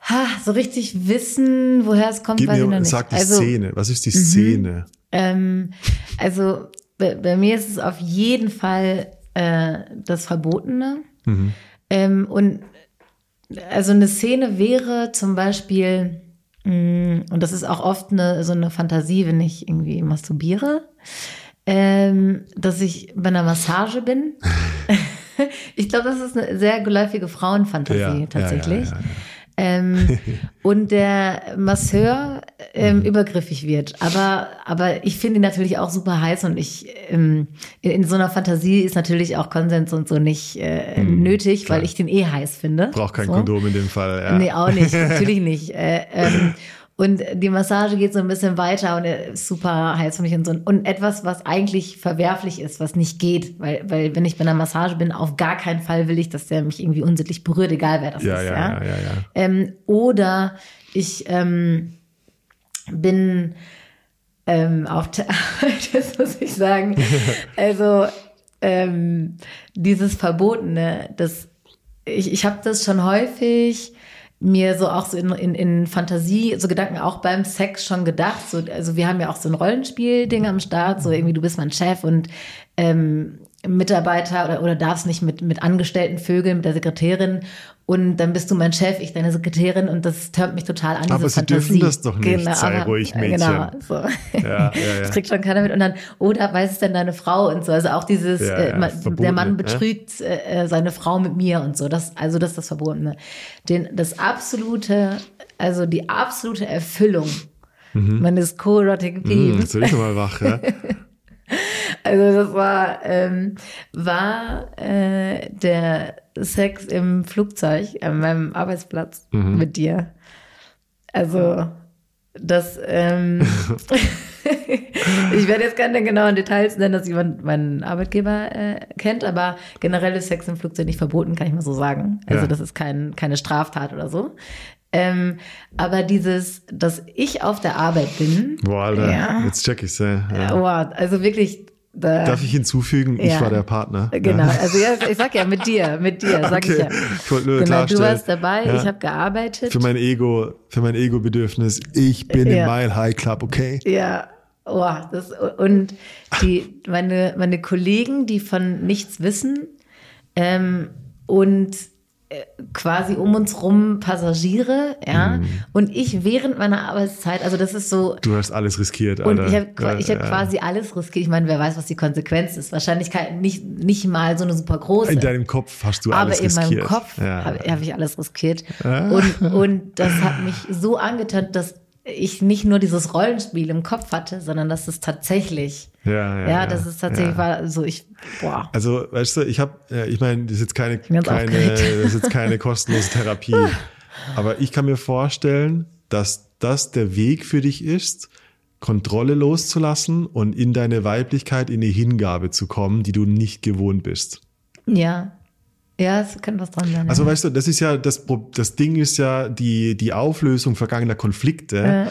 ha, so richtig wissen, woher es kommt, Gib weiß ich noch mir, nicht. sag die also, Szene. Was ist die Szene? Ähm, also bei, bei mir ist es auf jeden Fall äh, das Verbotene. Mhm. Ähm, und also eine Szene wäre zum Beispiel, mh, und das ist auch oft eine, so eine Fantasie, wenn ich irgendwie masturbiere, ähm, dass ich bei einer Massage bin. [LAUGHS] [LAUGHS] ich glaube, das ist eine sehr geläufige Frauenfantasie tatsächlich. Ja, ja, ja, ja. Ähm, [LAUGHS] und der Masseur ähm, Mhm. übergriffig wird. Aber, aber ich finde ihn natürlich auch super heiß und ich ähm, in, in so einer Fantasie ist natürlich auch Konsens und so nicht äh, nötig, Mhm, klar. weil ich den eh heiß finde. Braucht kein so. Kondom in dem Fall. Ja. Nee, auch nicht, [LAUGHS] natürlich nicht. Äh, ähm, und die Massage geht so ein bisschen weiter und ist super heiß für mich und so. Und etwas, was eigentlich verwerflich ist, was nicht geht, weil, weil wenn ich bei einer Massage bin, auf gar keinen Fall will ich, dass der mich irgendwie unsittlich berührt, egal wer das ja, ist. ja, ja, ja, ja. Ähm, oder ich ähm, bin ähm, auf [LAUGHS] das muss ich sagen. [LAUGHS] Also ähm, dieses Verbotene, das ich, ich habe das schon häufig mir so auch so in, in, in Fantasie, so Gedanken auch beim Sex schon gedacht. So, also wir haben ja auch so ein Rollenspiel-Ding am Start, so irgendwie du bist mein Chef und ähm, Mitarbeiter oder, oder darfst nicht mit, mit Angestellten vögeln, mit der Sekretärin und dann bist du mein Chef, ich deine Sekretärin und das tönt mich total an. Aber sie Fantasie. dürfen das doch nicht, genau, sei aber, ruhig, Mädchen. Genau, so. Ja, ja, ja. [LAUGHS] Das kriegt schon keiner mit. Und dann, oder weiß es denn deine Frau und so. Also auch dieses, äh, man, der Mann betrügt äh, seine Frau mit mir und so. Das, also das ist das Verbotene. Den, das absolute, also die absolute Erfüllung meines co-erotic Beams. jetzt bin ich mal wach, ja. [LAUGHS] Also das war, ähm, war äh, der Sex im Flugzeug an meinem Arbeitsplatz Mhm. mit dir. Also das, ähm, [LAUGHS] ich werde jetzt keine genauen Details nennen, dass jemand meinen Arbeitgeber äh, kennt, aber generell ist Sex im Flugzeug nicht verboten, kann ich mal so sagen. Also Ja. das ist kein, keine Straftat oder so. Ähm, aber dieses, dass ich auf der Arbeit bin, Boah, Alter, Ja. jetzt check ich's. Ja. Ja. wow, also wirklich, Darf ich hinzufügen, ich Ja. war der Partner? Genau, Ja. also ja, ich sag ja mit dir, mit dir, sag ich Okay, ja. ich wollte nur Genau, du warst dabei, ich habe gearbeitet. Für mein Ego, für mein Ego-Bedürfnis, ich bin im Mile High Club, okay? ja, oh, das und die meine meine Kollegen, die von nichts wissen ähm, und quasi um uns rum Passagiere, ja, Mhm. und ich während meiner Arbeitszeit, also das ist so Du hast alles riskiert, Und Alter. ich habe ich hab Ja. quasi alles riskiert. Ich meine, wer weiß, was die Konsequenz ist. Wahrscheinlich nicht, nicht mal so eine super große. In deinem Kopf hast du Aber alles in riskiert. meinem Kopf Ja. habe hab ich alles riskiert. Ah. Und, und das hat mich so angetan, dass ich nicht nur dieses Rollenspiel im Kopf hatte, sondern dass es tatsächlich, Ja, ja, ja, dass es tatsächlich war, so ich, boah. Also, weißt du, ich habe, ich meine, das ist jetzt keine, keine, das ist jetzt keine kostenlose Therapie. [LAUGHS] Aber ich kann mir vorstellen, dass das der Weg für dich ist, Kontrolle loszulassen und in deine Weiblichkeit, in die Hingabe zu kommen, die du nicht gewohnt bist. Ja. Ja, es könnte was dran sein. Also ja. weißt du, das ist ja, das, das Ding ist ja die, die Auflösung vergangener Konflikte. Äh.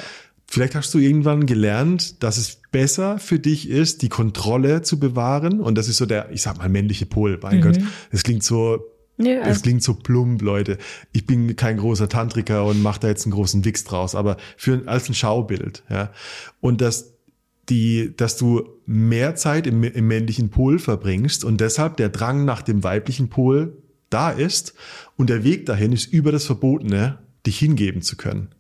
Vielleicht hast du irgendwann gelernt, dass es besser für dich ist, die Kontrolle zu bewahren. Und das ist so der, ich sag mal, männliche Pol. Mein Gott, das klingt so, das also- klingt so plump, Leute. Ich bin kein großer Tantriker und mache da jetzt einen großen Wix draus, aber für als ein Schaubild, ja. Und dass die, dass du mehr Zeit im, im männlichen Pol verbringst und deshalb der Drang nach dem weiblichen Pol da ist und der Weg dahin ist über das Verbotene, dich hingeben zu können.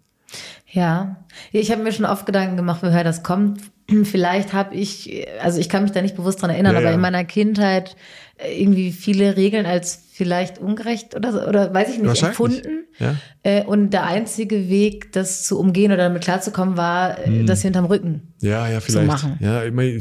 Ja, ich habe mir schon oft Gedanken gemacht, woher das kommt. [CLEARS THROAT] Vielleicht habe ich, also ich kann mich da nicht bewusst dran erinnern, Ja, aber ja. in meiner Kindheit äh, irgendwie viele Regeln als vielleicht ungerecht oder so, oder weiß ich nicht, empfunden. ja. Äh, Und der einzige Weg, das zu umgehen oder damit klarzukommen, war, äh, Hm. das hinterm Rücken. Ja, ja, vielleicht. machen. Ja, ich meine,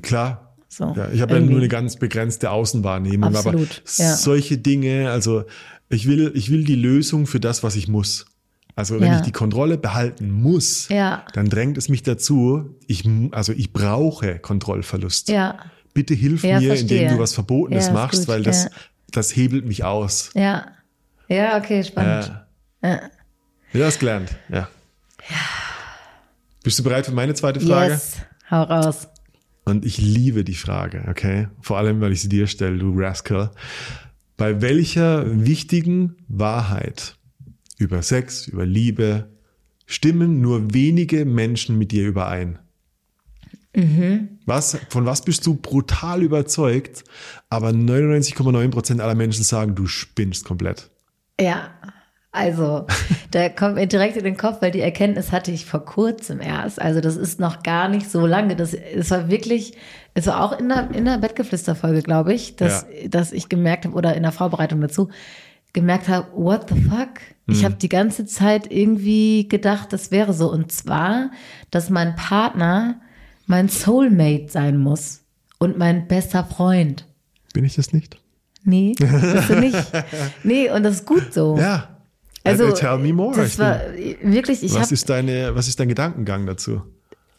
klar. So, ja, ich habe ja nur eine ganz begrenzte Außenwahrnehmung, Absolut, aber ja. solche Dinge, also ich will, ich will die Lösung für das, was ich muss. Also wenn Ja. ich die Kontrolle behalten muss, Ja. dann drängt es mich dazu, ich, also ich brauche Kontrollverlust. Ja, Bitte hilf mir, verstehe. indem du was Verbotenes machst, gut, weil das, das hebelt mich aus. ja. Ja, okay, spannend. Ja. Ja, hast gelernt. Ja. Bist du bereit für meine zweite Frage? Yes, hau raus. Und ich liebe die Frage, okay? Vor allem, weil ich sie dir stelle, du Rascal. Bei welcher wichtigen Wahrheit über Sex, über Liebe stimmen nur wenige Menschen mit dir überein? Was, von was bist du brutal überzeugt, aber 99,9 Prozent aller Menschen sagen, du spinnst komplett. Ja, also, [LAUGHS] da kommt mir direkt in den Kopf, weil die Erkenntnis hatte ich vor kurzem erst. Also, das ist noch gar nicht so lange. Das, es war wirklich, es war auch in der, in der Bettgeflüster-Folge, glaube ich, dass, dass ich gemerkt habe, oder in der Vorbereitung dazu, gemerkt habe, what the fuck? Ich habe die ganze Zeit irgendwie gedacht, das wäre so. Und zwar, dass mein Partner mein Soulmate sein muss und mein bester Freund. Bin ich das nicht? Nee, bist du nicht. [LAUGHS] Nee, und das ist gut so. Ja. Also, Äh, tell me more. Das war wirklich, ich was habe, ist deine, was ist dein Gedankengang dazu?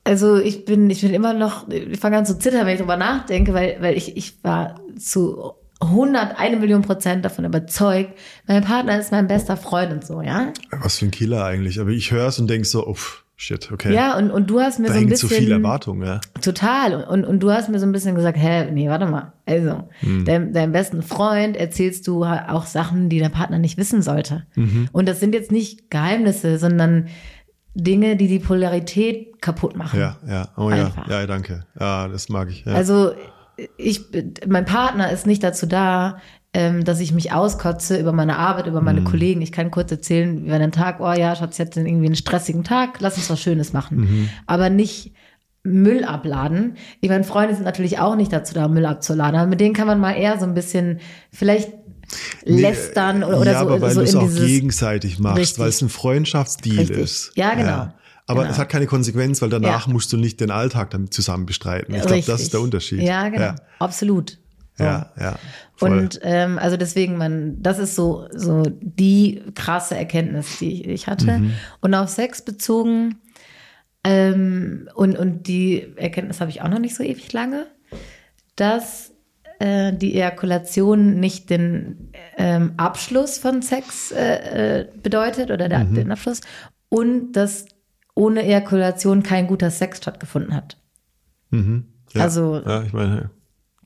also ich bin, ich bin immer noch, ich fange an zu zittern, wenn ich drüber nachdenke, weil, weil ich, ich war zu 100, eine Million Prozent davon überzeugt, mein Partner ist mein bester Freund und so, ja. Was für ein Killer eigentlich. Aber ich höre es und denk so, uff, shit, okay. Ja, und, und du hast mir da so ein hängt bisschen. zu viel Erwartung, ja. Total. Und, und du hast mir so ein bisschen gesagt, hä, nee, warte mal. Also, Hm. deinem, deinem besten Freund erzählst du auch Sachen, die dein Partner nicht wissen sollte. Mhm. Und das sind jetzt nicht Geheimnisse, sondern Dinge, die die Polarität kaputt machen. Ja, ja. Oh ja. Einfach. Ja, danke. Ja, das mag ich. Ja. Also, ich, mein Partner ist nicht dazu da, ähm, dass ich mich auskotze über meine Arbeit, über Mhm. meine Kollegen. Ich kann kurz erzählen, über einen Tag, oh ja, Schatz, jetzt irgendwie einen stressigen Tag, lass uns was Schönes machen. Mhm. Aber nicht Müll abladen. Ich meine, Freunde sind natürlich auch nicht dazu da, Müll abzuladen, aber mit denen kann man mal eher so ein bisschen vielleicht lästern oder, oder ja, so, aber weil so du es auch gegenseitig machst, weil es ein Freundschaftsdeal Richtig. ist. Ja, genau. Aber Genau. es hat keine Konsequenz, weil danach Ja. musst du nicht den Alltag damit zusammen bestreiten. Ich glaube, das ist der Unterschied. Ja, genau. Ja, Absolut. So. ja. ja voll. Und ähm, also deswegen, man, das ist so, so die krasse Erkenntnis, die ich, ich hatte. Mhm. Und auf Sex bezogen, ähm, und, und die Erkenntnis habe ich auch noch nicht so ewig lange, dass äh, die Ejakulation nicht den ähm, Abschluss von Sex äh, äh, bedeutet oder der, Mhm. den Abschluss und dass ohne Ejakulation kein guter Sex stattgefunden hat. Mhm. ja. also- ja, ich meine,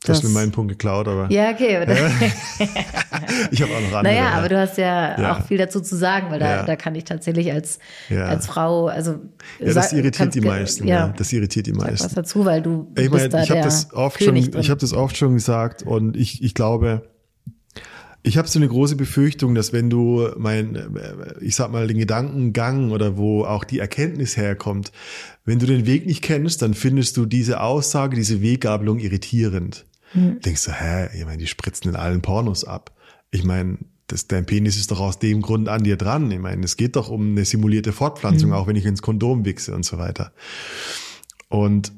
du hast mir meinen Punkt geklaut, aber Ja, okay. Aber [LAUGHS] ich habe auch noch andere. Naja, ja. aber du hast ja, Ja. auch viel dazu zu sagen, weil da, da kann ich tatsächlich als, als Frau, also ja, das irritiert die meisten. Ja. Das irritiert die sag was meisten. dazu, weil du, Ich meine, ich habe das oft schon, ich habe das oft schon gesagt und ich, ich glaube, ich habe so eine große Befürchtung, dass wenn du mein, äh, ich sag mal, den Gedankengang oder wo auch die Erkenntnis herkommt, wenn du den Weg nicht kennst, dann findest du diese Aussage, diese Weggabelung irritierend. Hm. Denkst du, hä, ich meine, die spritzen in allen Pornos ab. Ich meine, das, dein Penis ist doch aus dem Grund an dir dran. Ich meine, es geht doch um eine simulierte Fortpflanzung, Hm. auch wenn ich ins Kondom wichse und so weiter. Und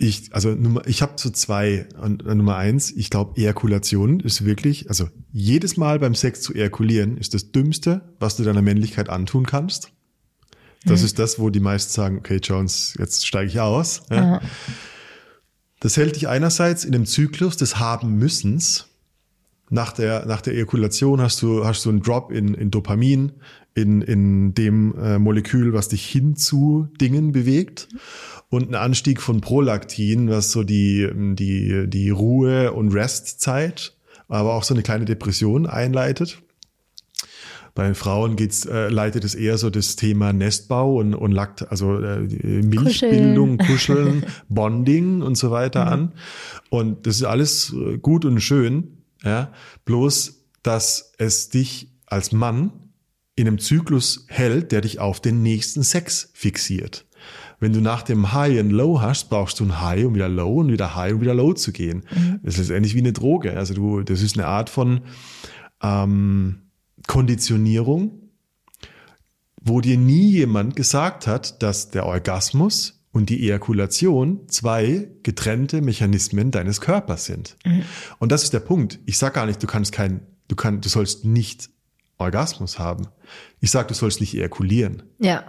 ich, also Nummer, ich habe so zwei. Und Nummer eins, ich glaube, Ejakulation ist wirklich, also jedes Mal beim Sex zu ejakulieren, ist das Dümmste, was du deiner Männlichkeit antun kannst. Das ist das, wo die meisten sagen, okay, Jones, jetzt steige ich aus. Ja. Das hält dich einerseits in dem Zyklus des Haben-Müssens. Nach der, nach der Ejakulation hast du, hast du einen Drop in, in Dopamin, in, in dem äh, Molekül, was dich hin zu Dingen bewegt. Und einen Anstieg von Prolaktin, was so die, die, die Ruhe- und Restzeit, aber auch so eine kleine Depression einleitet. Bei Frauen geht's, äh, leitet es eher so das Thema Nestbau und, und Lakt, also äh, Milchbildung, Kuscheln, [LAUGHS] Bonding und so weiter an. Und das ist alles äh, gut und schön, ja. Bloß, dass es dich als Mann in einem Zyklus hält, der dich auf den nächsten Sex fixiert. Wenn du nach dem High and Low hast, brauchst du ein High, um wieder Low und wieder High, um wieder Low zu gehen. Das ist letztendlich wie eine Droge. Also du, das ist eine Art von ähm, Konditionierung, wo dir nie jemand gesagt hat, dass der Orgasmus und die Ejakulation zwei getrennte Mechanismen deines Körpers sind. Und das ist der Punkt. Ich sag gar nicht, du kannst kein, du kannst, du sollst nicht Orgasmus haben. Ich sag, du sollst nicht ejakulieren. ja.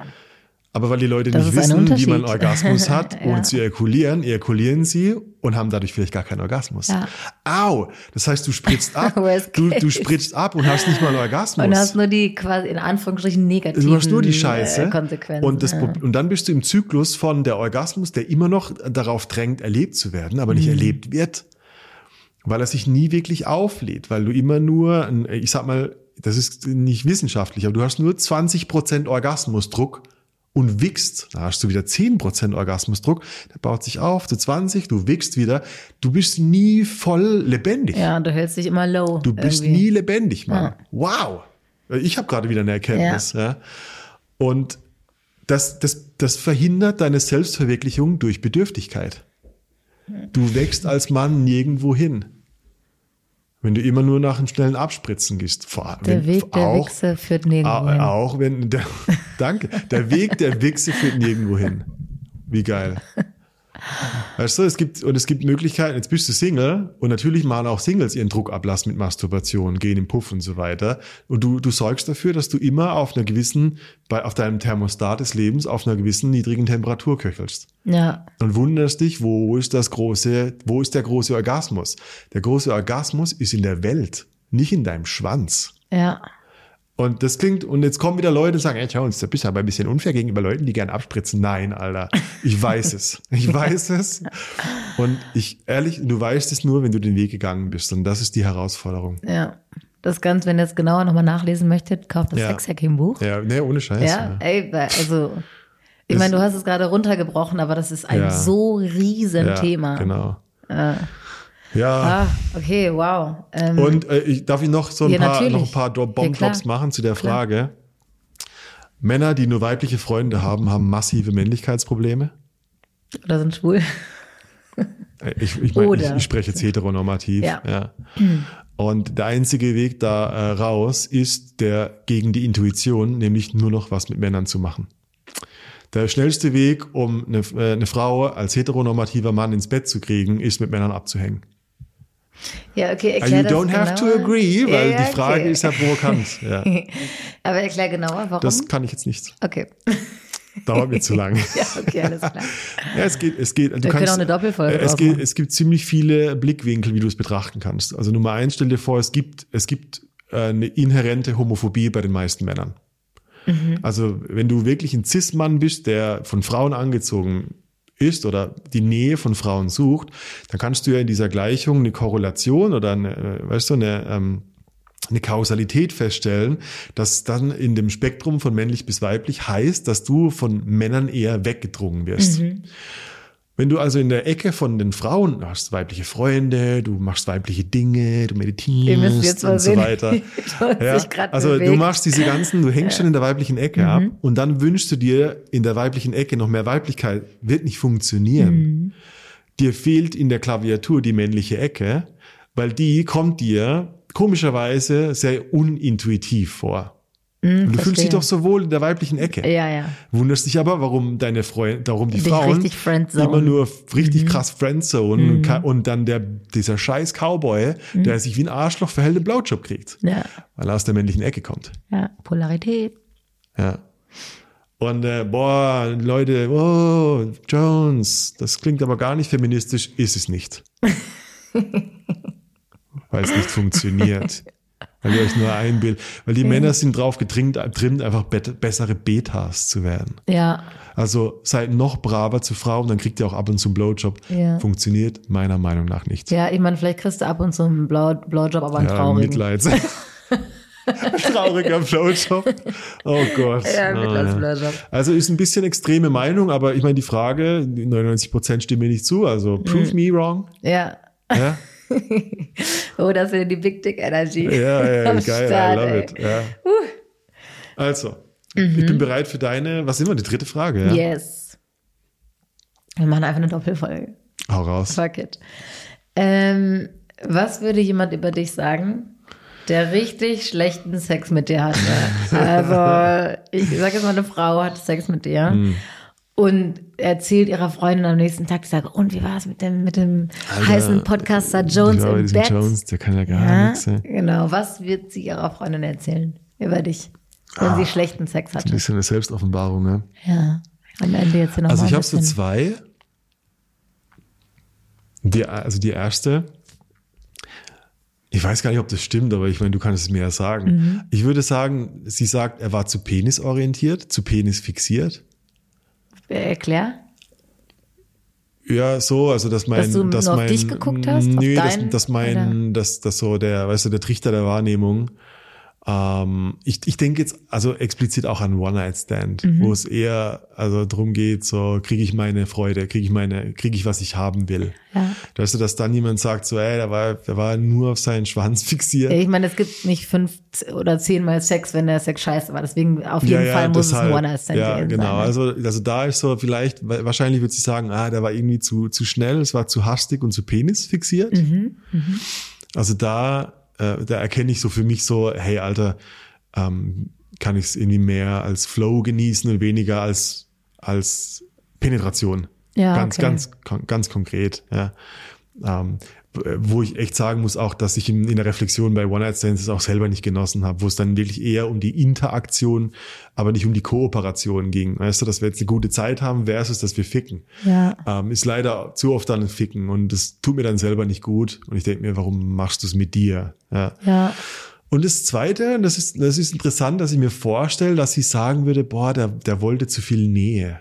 Aber weil die Leute Das nicht wissen, wie man. Orgasmus [LAUGHS] hat, Ja. zu ejakulieren, ejakulieren sie und haben dadurch vielleicht gar keinen Orgasmus. Ja. Au! Das heißt, du spritzt ab. [LAUGHS] Du, du spritzt ab und hast nicht mal einen Orgasmus. Und hast nur die quasi in Anführungsstrichen negativen Du hast nur die Scheiße. äh, Konsequenzen. Und, das, ja. Und dann bist du im Zyklus von der Orgasmus, der immer noch darauf drängt, erlebt zu werden, aber nicht Mhm. erlebt wird. Weil er sich nie wirklich auflädt, weil du immer nur, ich sag mal, das ist nicht wissenschaftlich, aber du hast nur 20% Orgasmusdruck und wickst, da hast du wieder 10% Orgasmusdruck, der baut sich auf zu 20, du wickst wieder, du bist nie voll lebendig. ja, du hältst dich immer low. Du bist irgendwie. nie lebendig, Mann. Ja. Wow. Ich habe gerade wieder eine Erkenntnis. Ja. Und das, das, das verhindert deine Selbstverwirklichung durch Bedürftigkeit. Du wächst als Mann nirgendwo hin. Wenn du immer nur nach einem schnellen Abspritzen gehst. Vor, Der wenn, Weg der auch, Wichse führt nirgendwo hin. auch wenn der, [LAUGHS] danke, der Weg der Wichse führt nirgendwo hin. Wie geil. Weißt du, es gibt, und es gibt Möglichkeiten, jetzt bist du Single und natürlich machen auch Singles ihren Druckablass mit Masturbation, gehen im Puff und so weiter. Und du, du sorgst dafür, dass du immer auf einer gewissen, bei, auf deinem Thermostat des Lebens auf einer gewissen niedrigen Temperatur köchelst. Ja. Und wunderst dich, wo ist das große, wo ist der große Orgasmus? Der große Orgasmus ist in der Welt, nicht in deinem Schwanz. Ja. Und das klingt, und jetzt kommen wieder Leute und sagen, hey Jones, da bist du aber ein bisschen unfair gegenüber Leuten, die gern abspritzen. Nein, Alter. Ich weiß es. Ich weiß es. Und ich, ehrlich, du weißt es nur, wenn du den Weg gegangen bist. Und das ist die Herausforderung. Ja. Das Ganze, wenn ihr es genauer nochmal nachlesen möchtet, kauft das Ja. Sexhacking-Buch. Ja, ne, ohne Scheiß. Ja, ey, also, ich meine, du hast es gerade runtergebrochen, aber das ist ein Ja. so riesen Thema. Genau. Ja. Ah, okay, wow. Ähm, Und äh, ich, darf ich noch so ein Ja, paar, natürlich. noch ein paar Dro- Ja, Bomb-Drops klar. machen zu der Klar. Frage? Männer, die nur weibliche Freunde haben, haben massive Männlichkeitsprobleme. oder sind schwul. Äh, Ich, ich, mein, ich, ich spreche jetzt heteronormativ. Ja. Ja. Und der einzige Weg da äh, raus ist der gegen die Intuition, nämlich nur noch was mit Männern zu machen. Der schnellste Weg, um eine, äh, eine Frau als heteronormativer Mann ins Bett zu kriegen, ist mit Männern abzuhängen. Ja, okay, erklär you don't have to genauer. agree, weil ja, die Frage okay. ist ja provokant. Ja. [LAUGHS] Aber erklär genauer, warum. Das kann ich jetzt nicht. okay. [LAUGHS] Dauert mir zu lang. [LAUGHS] ja, okay, alles klar. Ja, es geht, es geht. Du Wir können auch eine Doppelfolge es, geht, es gibt ziemlich viele Blickwinkel, wie du es betrachten kannst. Also Nummer eins, stell dir vor, es gibt, es gibt äh, eine inhärente Homophobie bei den meisten Männern. Mhm. Also wenn du wirklich ein Cis-Mann bist, der von Frauen angezogen ist oder die Nähe von Frauen sucht, dann kannst du ja in dieser Gleichung eine Korrelation oder eine, äh, weißt du, eine, ähm, eine Kausalität feststellen, dass dann in dem Spektrum von männlich bis weiblich heißt, dass du von Männern eher weggedrungen wirst. Wenn du also in der Ecke von den Frauen du hast weibliche Freunde, du machst weibliche Dinge, du meditierst und so weiter. [LAUGHS] Ja, also du bewegt. machst diese ganzen, du hängst schon in der weiblichen Ecke ab und dann wünschst du dir in der weiblichen Ecke noch mehr Weiblichkeit. Wird nicht funktionieren. Dir fehlt in der Klaviatur die männliche Ecke, weil die kommt dir komischerweise sehr unintuitiv vor. Und du fühlst dich doch so wohl in der weiblichen Ecke. Ja, ja. Wunderst dich aber, warum deine Freunde, darum die Dich Frauen immer nur richtig krass Friendzone und, ka- und dann der, dieser scheiß Cowboy, der sich wie ein Arschloch verhält, einen Blowjob kriegt. Ja, Weil er aus der männlichen Ecke kommt. ja. Polarität. Ja. Und äh, boah, Leute, oh, Jones, das klingt aber gar nicht feministisch, ist es nicht. [LAUGHS] Weil es nicht funktioniert. Weil ihr euch nur einbildet. Weil die Männer sind drauf getrimmt, getrimmt einfach bet- bessere Betas zu werden. Ja, Also seid noch braver zu Frauen, dann kriegt ihr auch ab und zu einen Blowjob. Ja. Funktioniert meiner Meinung nach nicht. ja, ich meine, vielleicht kriegst du ab und zu einen Blau, Blowjob, aber einen Ja, traurigen. Mitleid. Trauriger Blowjob. Oh Gott. Ja, Mitleidsblowjob. Also ist ein bisschen extreme Meinung, aber ich meine, die Frage, die 99% stimmen mir nicht zu, also Mhm. prove me wrong. Ja. Ja, [LAUGHS] [LAUGHS] Oh, das ist die Big Dick Energy. ja, ja [LAUGHS] geil, Start, I love ey. it. Ja. Also, ich bin bereit für deine, was sind wir, die dritte Frage? Ja? Yes. Wir machen einfach eine Doppelfolge. Hau raus. Fuck it. Ähm, was würde jemand über dich sagen, der richtig schlechten Sex mit dir hatte? [LAUGHS] Also, ich sage jetzt mal, eine Frau hat Sex mit dir Hm. Und erzählt ihrer Freundin am nächsten Tag, die sagt, und wie war es mit dem, mit dem heißen Podcaster Jones Ich im Bett? Jones, der kann ja gar Ja, nichts. Ja. genau. Was wird sie ihrer Freundin erzählen über dich, wenn sie schlechten Sex Ein hatte? bisschen eine Selbstoffenbarung, ne? Ja. Am Ende jetzt hier noch Also ich ein habe so zwei. Die, also die erste, ich weiß gar nicht, ob das stimmt, aber ich meine, du kannst es mir ja sagen. Mhm. Ich würde sagen, sie sagt, er war zu penisorientiert, zu penis fixiert. Erklär. Ja, so, also dass mein, Dass du dass nur auf mein, dich geguckt hast, auf nee, dass, deinen, dass mein, dass, dass so der, weißt du, der Trichter der Wahrnehmung. Ähm, ich, ich denke jetzt also explizit auch an One Night Stand, Mhm. wo es eher also drum geht, so kriege ich meine Freude, kriege ich meine, kriege ich was ich haben will. Ja. Weißt du, dass dann jemand sagt so, ey, der war, der war nur auf seinen Schwanz [LAUGHS] fixiert. Ich meine, es gibt nicht fünf oder zehnmal Sex, wenn der Sex scheiße war. Deswegen auf jeden Fall muss es ein One-Night-Stand Ja, genau. sein. ne? Also, also da ist so vielleicht, wa- wahrscheinlich wird sie sagen, ah, der war irgendwie zu, zu schnell, es war zu hastig und zu penis fixiert. Mhm, Also da, äh, da erkenne ich so für mich so, hey, Alter, ähm, kann ich es irgendwie mehr als Flow genießen und weniger als, als Penetration. Ja, ganz, okay. ganz, ganz konkret, ja. Ähm, wo ich echt sagen muss auch, dass ich in, in der Reflexion bei One Night Stands es auch selber nicht genossen habe, wo es dann wirklich eher um die Interaktion, aber nicht um die Kooperation ging. Weißt du, dass wir jetzt eine gute Zeit haben versus, dass wir ficken. Ja. Ähm, ist leider zu oft dann ein Ficken und das tut mir dann selber nicht gut und ich denke mir, warum machst du es mit dir? Ja. Ja. Und das Zweite, das ist, das ist interessant, dass ich mir vorstelle, dass sie sagen würde, boah, der, der wollte zu viel Nähe.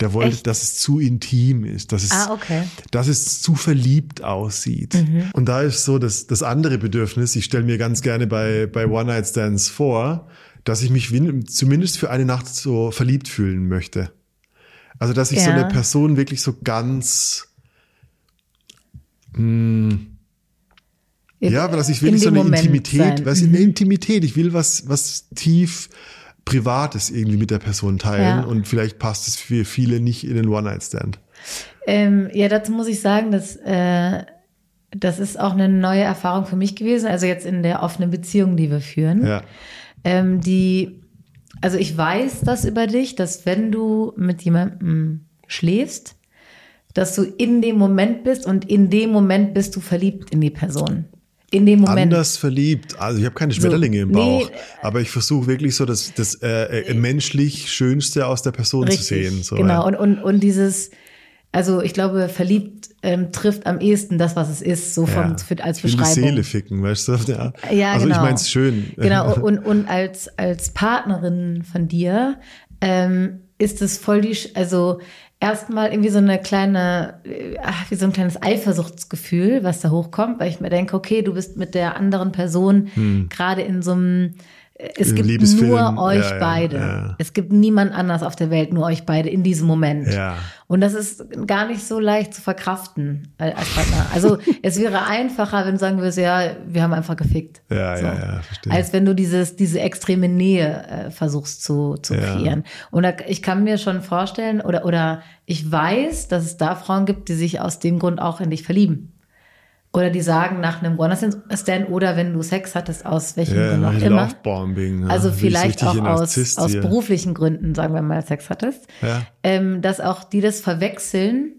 Der wollte, Echt? dass es zu intim ist, dass es, Ah, okay. dass es zu verliebt aussieht. Und da ist so das, das andere Bedürfnis, ich stelle mir ganz gerne bei, bei One-Night-Stands vor, dass ich mich zumindest für eine Nacht so verliebt fühlen möchte. Also, dass ich so Ja. eine Person wirklich so ganz, ja, aber dass ich wirklich so eine Moment Intimität, sein. Mhm. was eine Intimität, ich will was, was tief Privates irgendwie mit der Person teilen Ja. und vielleicht passt es für viele nicht in den One-Night-Stand. Ähm, ja, dazu muss ich sagen, dass äh, das ist auch eine neue Erfahrung für mich gewesen. Also jetzt in der offenen Beziehung, die wir führen. Ja. Ähm, die, also ich weiß das über dich, dass wenn du mit jemandem schläfst, dass du in dem Moment bist und in dem Moment bist du verliebt in die Person. In dem Moment. Anders verliebt. Also ich habe keine Schmetterlinge im nee, Bauch, aber ich versuche wirklich so das, das äh, äh, menschlich Schönste aus der Person Richtig, zu sehen. So, genau. ja. Und, und, und dieses, also ich glaube, verliebt ähm, trifft am ehesten das, was es ist, so vom, Ja. für, als will die Beschreibung. Seele ficken, weißt du? Ja, Ja, also genau. ich meine es schön. Genau, [LAUGHS] und, und als, als Partnerin von dir ähm, ist es voll die, also erstmal irgendwie so eine kleine, ach, wie so ein kleines Eifersuchtsgefühl, was da hochkommt, weil ich mir denke, okay, du bist mit der anderen Person gerade in so einem, äh, es Im gibt nur euch ja, ja, beide. ja. Es gibt niemand anders auf der Welt, nur euch beide in diesem Moment. Und das ist gar nicht so leicht zu verkraften als Partner. Also [LAUGHS] es wäre einfacher, wenn du sagen würdest, ja, wir haben einfach gefickt. Ja, so. ja, ja, verstehe. Als wenn du dieses, diese extreme Nähe äh, versuchst zu, zu Ja. kreieren. Und da, ich kann mir schon vorstellen, oder, oder ich weiß, dass es da Frauen gibt, die sich aus dem Grund auch in dich verlieben. Oder die sagen nach einem One-Night-Stand oder wenn du Sex hattest, aus welchen ja, Gründen auch immer. Lovebombing. Ja, Also vielleicht auch aus, aus beruflichen Gründen, sagen wir mal, Sex hattest. Ja. Ähm, dass auch die das verwechseln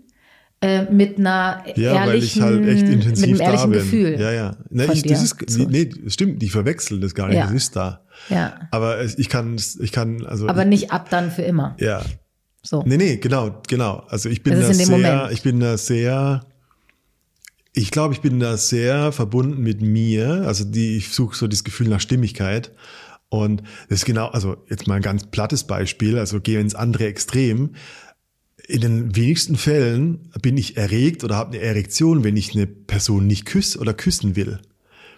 äh, mit einer Ja, weil ich ehrlichen, halt echt intensiv mit einem ehrlichen da bin. Gefühl. Ja, ja. Ne, von ich, dir. ist, So. nee, stimmt, die verwechseln das gar nicht, Ja. das ist da. Ja. Aber ich kann, ich kann, also. Aber nicht ab dann für immer. ja. So. Nee, nee, genau, genau. Also ich bin Das da sehr, Moment. ich bin da sehr, ich glaube, ich bin da sehr verbunden mit mir. Also die, ich suche so das Gefühl nach Stimmigkeit. Und das ist genau, also jetzt mal ein ganz plattes Beispiel, also gehe ins andere Extrem. In den wenigsten Fällen bin ich erregt oder habe eine Erektion, wenn ich eine Person nicht küsse oder küssen will.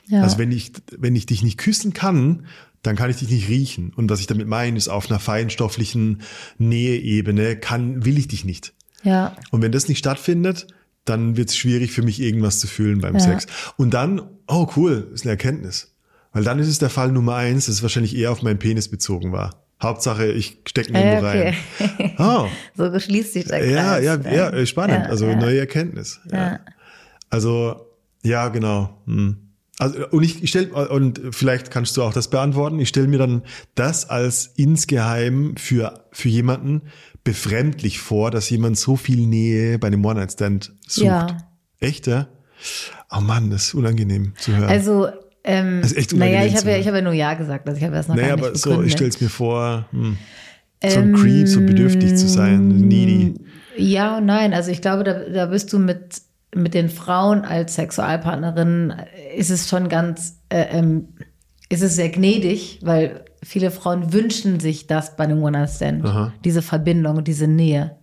Ja. Also wenn ich, wenn ich dich nicht küssen kann, dann kann ich dich nicht riechen. Und was ich damit meine, ist auf einer feinstofflichen Näheebene kann, will ich dich nicht. ja. Und wenn das nicht stattfindet, dann wird es schwierig für mich, irgendwas zu fühlen beim Ja. Sex. Und dann, oh cool, ist eine Erkenntnis. Weil dann ist es der Fall Nummer eins, dass es wahrscheinlich eher auf meinen Penis bezogen war. Hauptsache, ich stecke ihn Äh, irgendwo okay. rein. [LAUGHS] Oh, So geschließt sich der ja, Kreis. ja, ja, äh, spannend. Ja, also ja. neue Erkenntnis. Ja. Ja. Also, ja, genau. Hm. Also, und ich, ich stell, und vielleicht kannst du auch das beantworten. Ich stelle mir dann das als insgeheim für, für jemanden befremdlich vor, dass jemand so viel Nähe bei einem One-Night-Stand sucht. Ja. Echt, ja? Oh Mann, das ist unangenehm zu hören. Also, ähm, Das ist echt naja, unangenehm ich zu habe ja, ich habe ja nur Ja gesagt, also ich habe das noch naja, gar nicht aber so, begründet. ich stelle es mir vor, hm, so ein Creep, so bedürftig zu sein, Ähm, needy. Ja und nein. Also ich glaube, da, da bist du mit, mit den Frauen als Sexualpartnerin, äh, ist es schon ganz, äh, ähm, ist es sehr gnädig, weil viele Frauen wünschen sich das bei einem One-Night-Stand. Diese Verbindung, diese Nähe.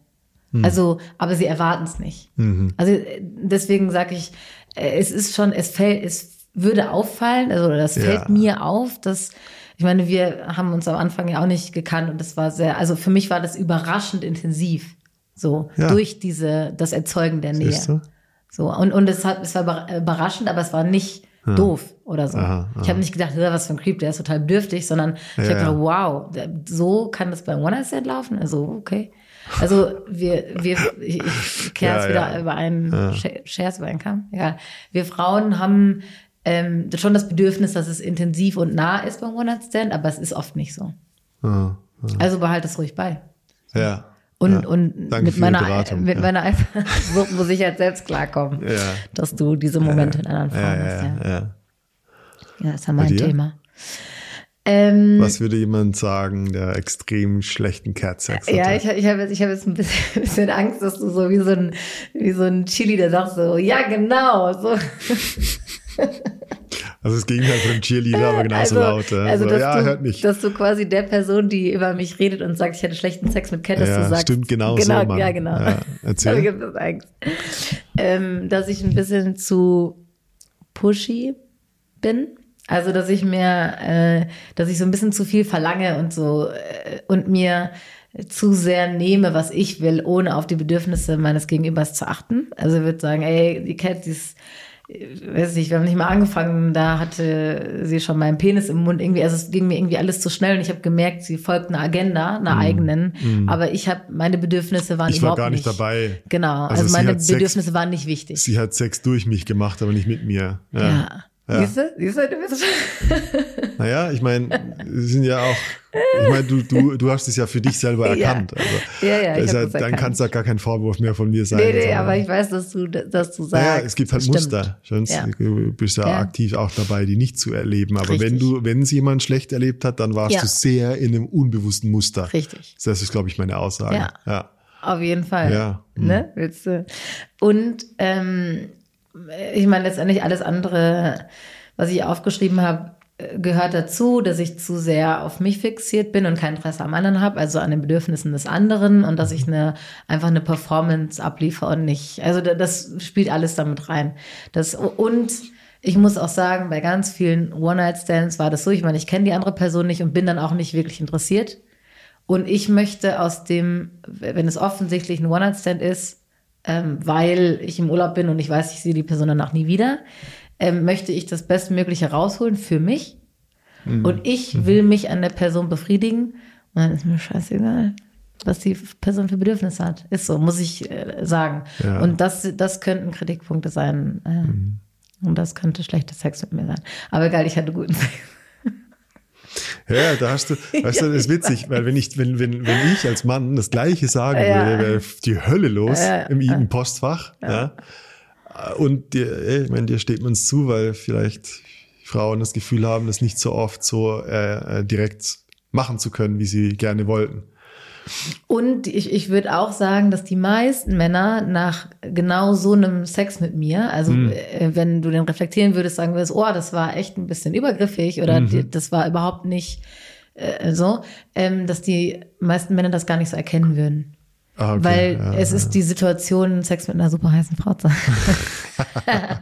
Hm. Also, aber sie erwarten es nicht. Mhm. Also äh, deswegen sage ich, äh, es ist schon, es fällt, es würde auffallen, also das Ja. fällt mir auf, dass ich meine, wir haben uns am Anfang ja auch nicht gekannt und das war sehr, also für mich war das überraschend intensiv, so Ja. durch diese das Erzeugen der Nähe. So und und es hat es war über- überraschend, aber es war nicht doof oder so. Aha, Ich habe nicht gedacht, "Ja, was für ein Creep, der ist total bedürftig, sondern ich Ja, habe ja. gedacht, wow, so kann das beim One Night Stand laufen. Also okay. Also wir wir ich, ich kehre Ja, jetzt wieder ja. über einen Scher- Scherz über einen Kamm. Egal. Wir Frauen haben ähm, schon das Bedürfnis, dass es intensiv und nah ist beim One Night Stand, aber es ist oft nicht so. Ah, Also behalte es ruhig bei. Ja. Und, ja. und mit meiner, Beratung. mit ja. meiner Eifersucht muss [LAUGHS] ich halt selbst klarkommen, Ja. dass du diese Momente in anderen Frauen hast. ja, Ja. ja. ist ja mein? Thema. Ähm, Was würde jemand sagen, der extrem schlechten Cat-Sex hatte? ja, ich, ich habe jetzt, ich hab jetzt ein bisschen, [LAUGHS] bisschen Angst, dass du so wie so ein, wie so ein Chili, der sagt so, ja, genau, so. [LAUGHS] Also das Gegenteil von Cheerleader, aber genauso also, laut. Ja. Also, so, dass, ja, du, hört mich. dass du quasi der Person, die über mich redet und sagt, ich hätte schlechten Sex mit Cat, dass ja, du sagst. stimmt, genau, genau so, Mann. Ja, genau. Ja, erzähl. [LAUGHS] Angst. Ähm, dass ich ein bisschen zu pushy bin. Also, dass ich mir, äh, dass ich so ein bisschen zu viel verlange und so äh, und mir zu sehr nehme, was ich will, ohne auf die Bedürfnisse meines Gegenübers zu achten. Also ich würde sagen, ey, die Cat, die ist, weiß nicht, wir haben nicht mal angefangen, da hatte sie schon meinen Penis im Mund irgendwie, also es ging mir irgendwie alles zu schnell und ich habe gemerkt, sie folgt einer Agenda, einer eigenen, aber ich habe, meine Bedürfnisse waren. Ich war überhaupt gar nicht nicht dabei. Genau, Also also, meine hat Sex- Bedürfnisse waren nicht wichtig. Sie hat Sex durch mich gemacht, aber nicht mit mir. Ja. ja. Ja. Siehst du? Siehst du, du bist [LAUGHS] Naja, ich meine, sie sind ja auch, ich meine, du, du, du hast es ja für dich selber Ja. erkannt. Also, Ja, ja, ich ja, dann erkannt. kann es ja gar kein Vorwurf mehr von mir sein. Nee, nee, aber ich weiß, dass du, dass du sagst. Naja, es gibt halt stimmt. Muster. Sonst Ja. Du bist ja, Ja. aktiv auch dabei, die nicht zu erleben. Aber Richtig. wenn du, wenn es jemand schlecht erlebt hat, dann warst Ja. du sehr in einem unbewussten Muster. Richtig. Das ist, glaube ich, meine Aussage. Ja. ja. Auf jeden Fall. Ja. Ne? Willst du? Und ähm, ich meine, letztendlich alles andere, was ich aufgeschrieben habe, gehört dazu, dass ich zu sehr auf mich fixiert bin und kein Interesse am anderen habe, also an den Bedürfnissen des anderen und dass ich eine einfach eine Performance abliefere und nicht. Also da- das spielt alles damit rein. Das und ich muss auch sagen, bei ganz vielen One-Night-Stands war das so, ich meine, ich kenne die andere Person nicht und bin dann auch nicht wirklich interessiert. Und ich möchte aus dem, wenn es offensichtlich ein One-Night-Stand ist, ähm, weil ich im Urlaub bin und ich weiß, ich sehe die Person danach nie wieder, ähm, möchte ich das Bestmögliche rausholen für mich. Und ich will mich an der Person befriedigen. Und dann ist mir scheißegal, was die Person für Bedürfnisse hat. Ist so, muss ich äh, sagen. Ja. Und das, das könnten Kritikpunkte sein. Äh, Und das könnte schlechter Sex mit mir sein. Aber egal, ich hatte guten Sex. Ja, da hast du, weißt du, das ist witzig, weil wenn ich, wenn, wenn, wenn ich als Mann das Gleiche sagen Ja. würde, wäre die Hölle los Ja, im, im Postfach. Ja. Und dir, ey, ich meine, dir steht man es zu, weil vielleicht Frauen das Gefühl haben, das nicht so oft so äh, äh, direkt machen zu können, wie sie gerne wollten. Und ich, ich würde auch sagen, dass die meisten Männer nach genau so einem Sex mit mir, also äh, wenn du den reflektieren würdest, sagen würdest, oh, das war echt ein bisschen übergriffig oder die, das war überhaupt nicht äh, so, ähm, dass die meisten Männer das gar nicht so erkennen würden. Ah, okay, Weil ja, es ist die Situation, Sex mit einer super heißen Frau zu haben. [LAUGHS]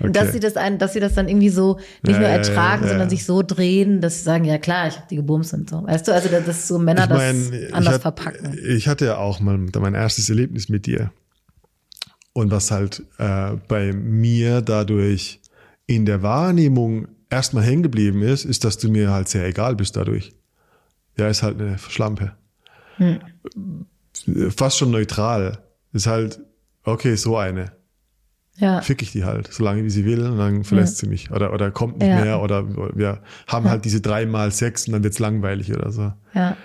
[LAUGHS] Und dass Okay. sie das ein, dass sie das dann irgendwie so nicht nur ertragen, ja, ja. sondern sich so drehen, dass sie sagen, ja klar, ich habe die gebumst und so. Weißt du, also dass so Männer Ich mein, das ich anders hat- verpacken. Ich hatte ja auch mal mein erstes Erlebnis mit dir. Und was halt äh, bei mir dadurch in der Wahrnehmung erstmal hängen geblieben ist, ist, dass du mir halt sehr egal bist dadurch. Ja, ist halt eine Schlampe. Hm. Fast schon neutral. Ist halt, okay, so eine. Ja. Fick ich die halt, solange wie sie will, und dann verlässt sie mich. Oder, oder kommt nicht Ja. mehr, oder wir haben halt diese dreimal Sex und dann wird's langweilig oder so. Ja.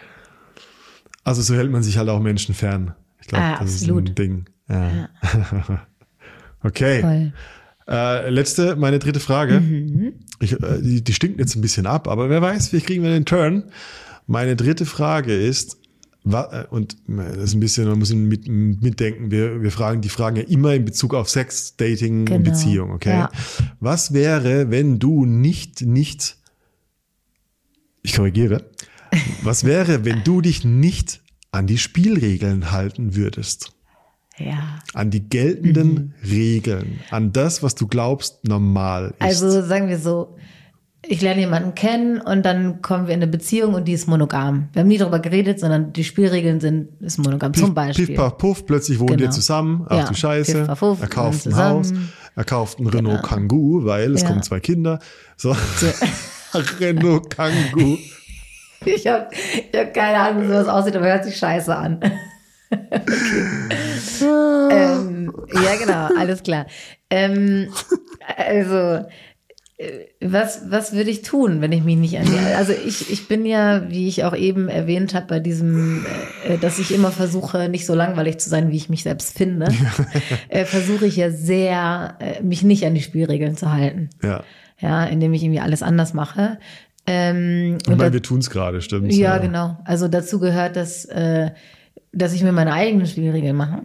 Also so hält man sich halt auch Menschen fern. Ich glaube, Ah, das ist ein absolut. Ding. Ja. [LAUGHS] okay. Voll. Äh, letzte, meine dritte Frage. Mhm. Ich, äh, die, die stinkt jetzt ein bisschen ab, aber wer weiß, vielleicht kriegen wir den Turn. Meine dritte Frage ist, und äh, das ist ein bisschen, man muss mit, mitdenken, wir, wir fragen die Fragen ja immer in Bezug auf Sex, Dating und Genau. Beziehung, okay? Ja. Was wäre, wenn du nicht, nicht, ich korrigiere, was wäre, wenn du dich nicht an die Spielregeln halten würdest? Ja. An die geltenden Mhm. Regeln, an das, was du glaubst, normal ist. Also sagen wir so, ich lerne jemanden kennen und dann kommen wir in eine Beziehung und die ist monogam. Wir haben nie darüber geredet, sondern die Spielregeln sind, ist monogam. Zum Beispiel. Piff, paff, puff, plötzlich wohnen Genau. die zusammen. Ach Ja, du Scheiße. Piff, paff, puff, er kauft ein Haus. Er kauft ein Renault Kangoo, weil es Ja. kommen zwei Kinder. So. [LAUGHS] Renault Kangoo. Ich habe ich hab keine Ahnung, wie sowas aussieht, aber hört sich scheiße an. ähm, ja, genau, alles klar. Ähm, also, was, was würde ich tun, wenn ich mich nicht an die. Also, ich, ich bin ja, wie ich auch eben erwähnt habe, bei diesem, äh, dass ich immer versuche, nicht so langweilig zu sein, wie ich mich selbst finde, [LAUGHS] äh, versuche ich ja sehr, äh, mich nicht an die Spielregeln zu halten. Ja. Ja, indem ich irgendwie alles anders mache. Ähm, Und weil wir tun's gerade, stimmt. ja, genau. Also dazu gehört, dass, äh, dass ich mir meine eigenen Spielregeln mache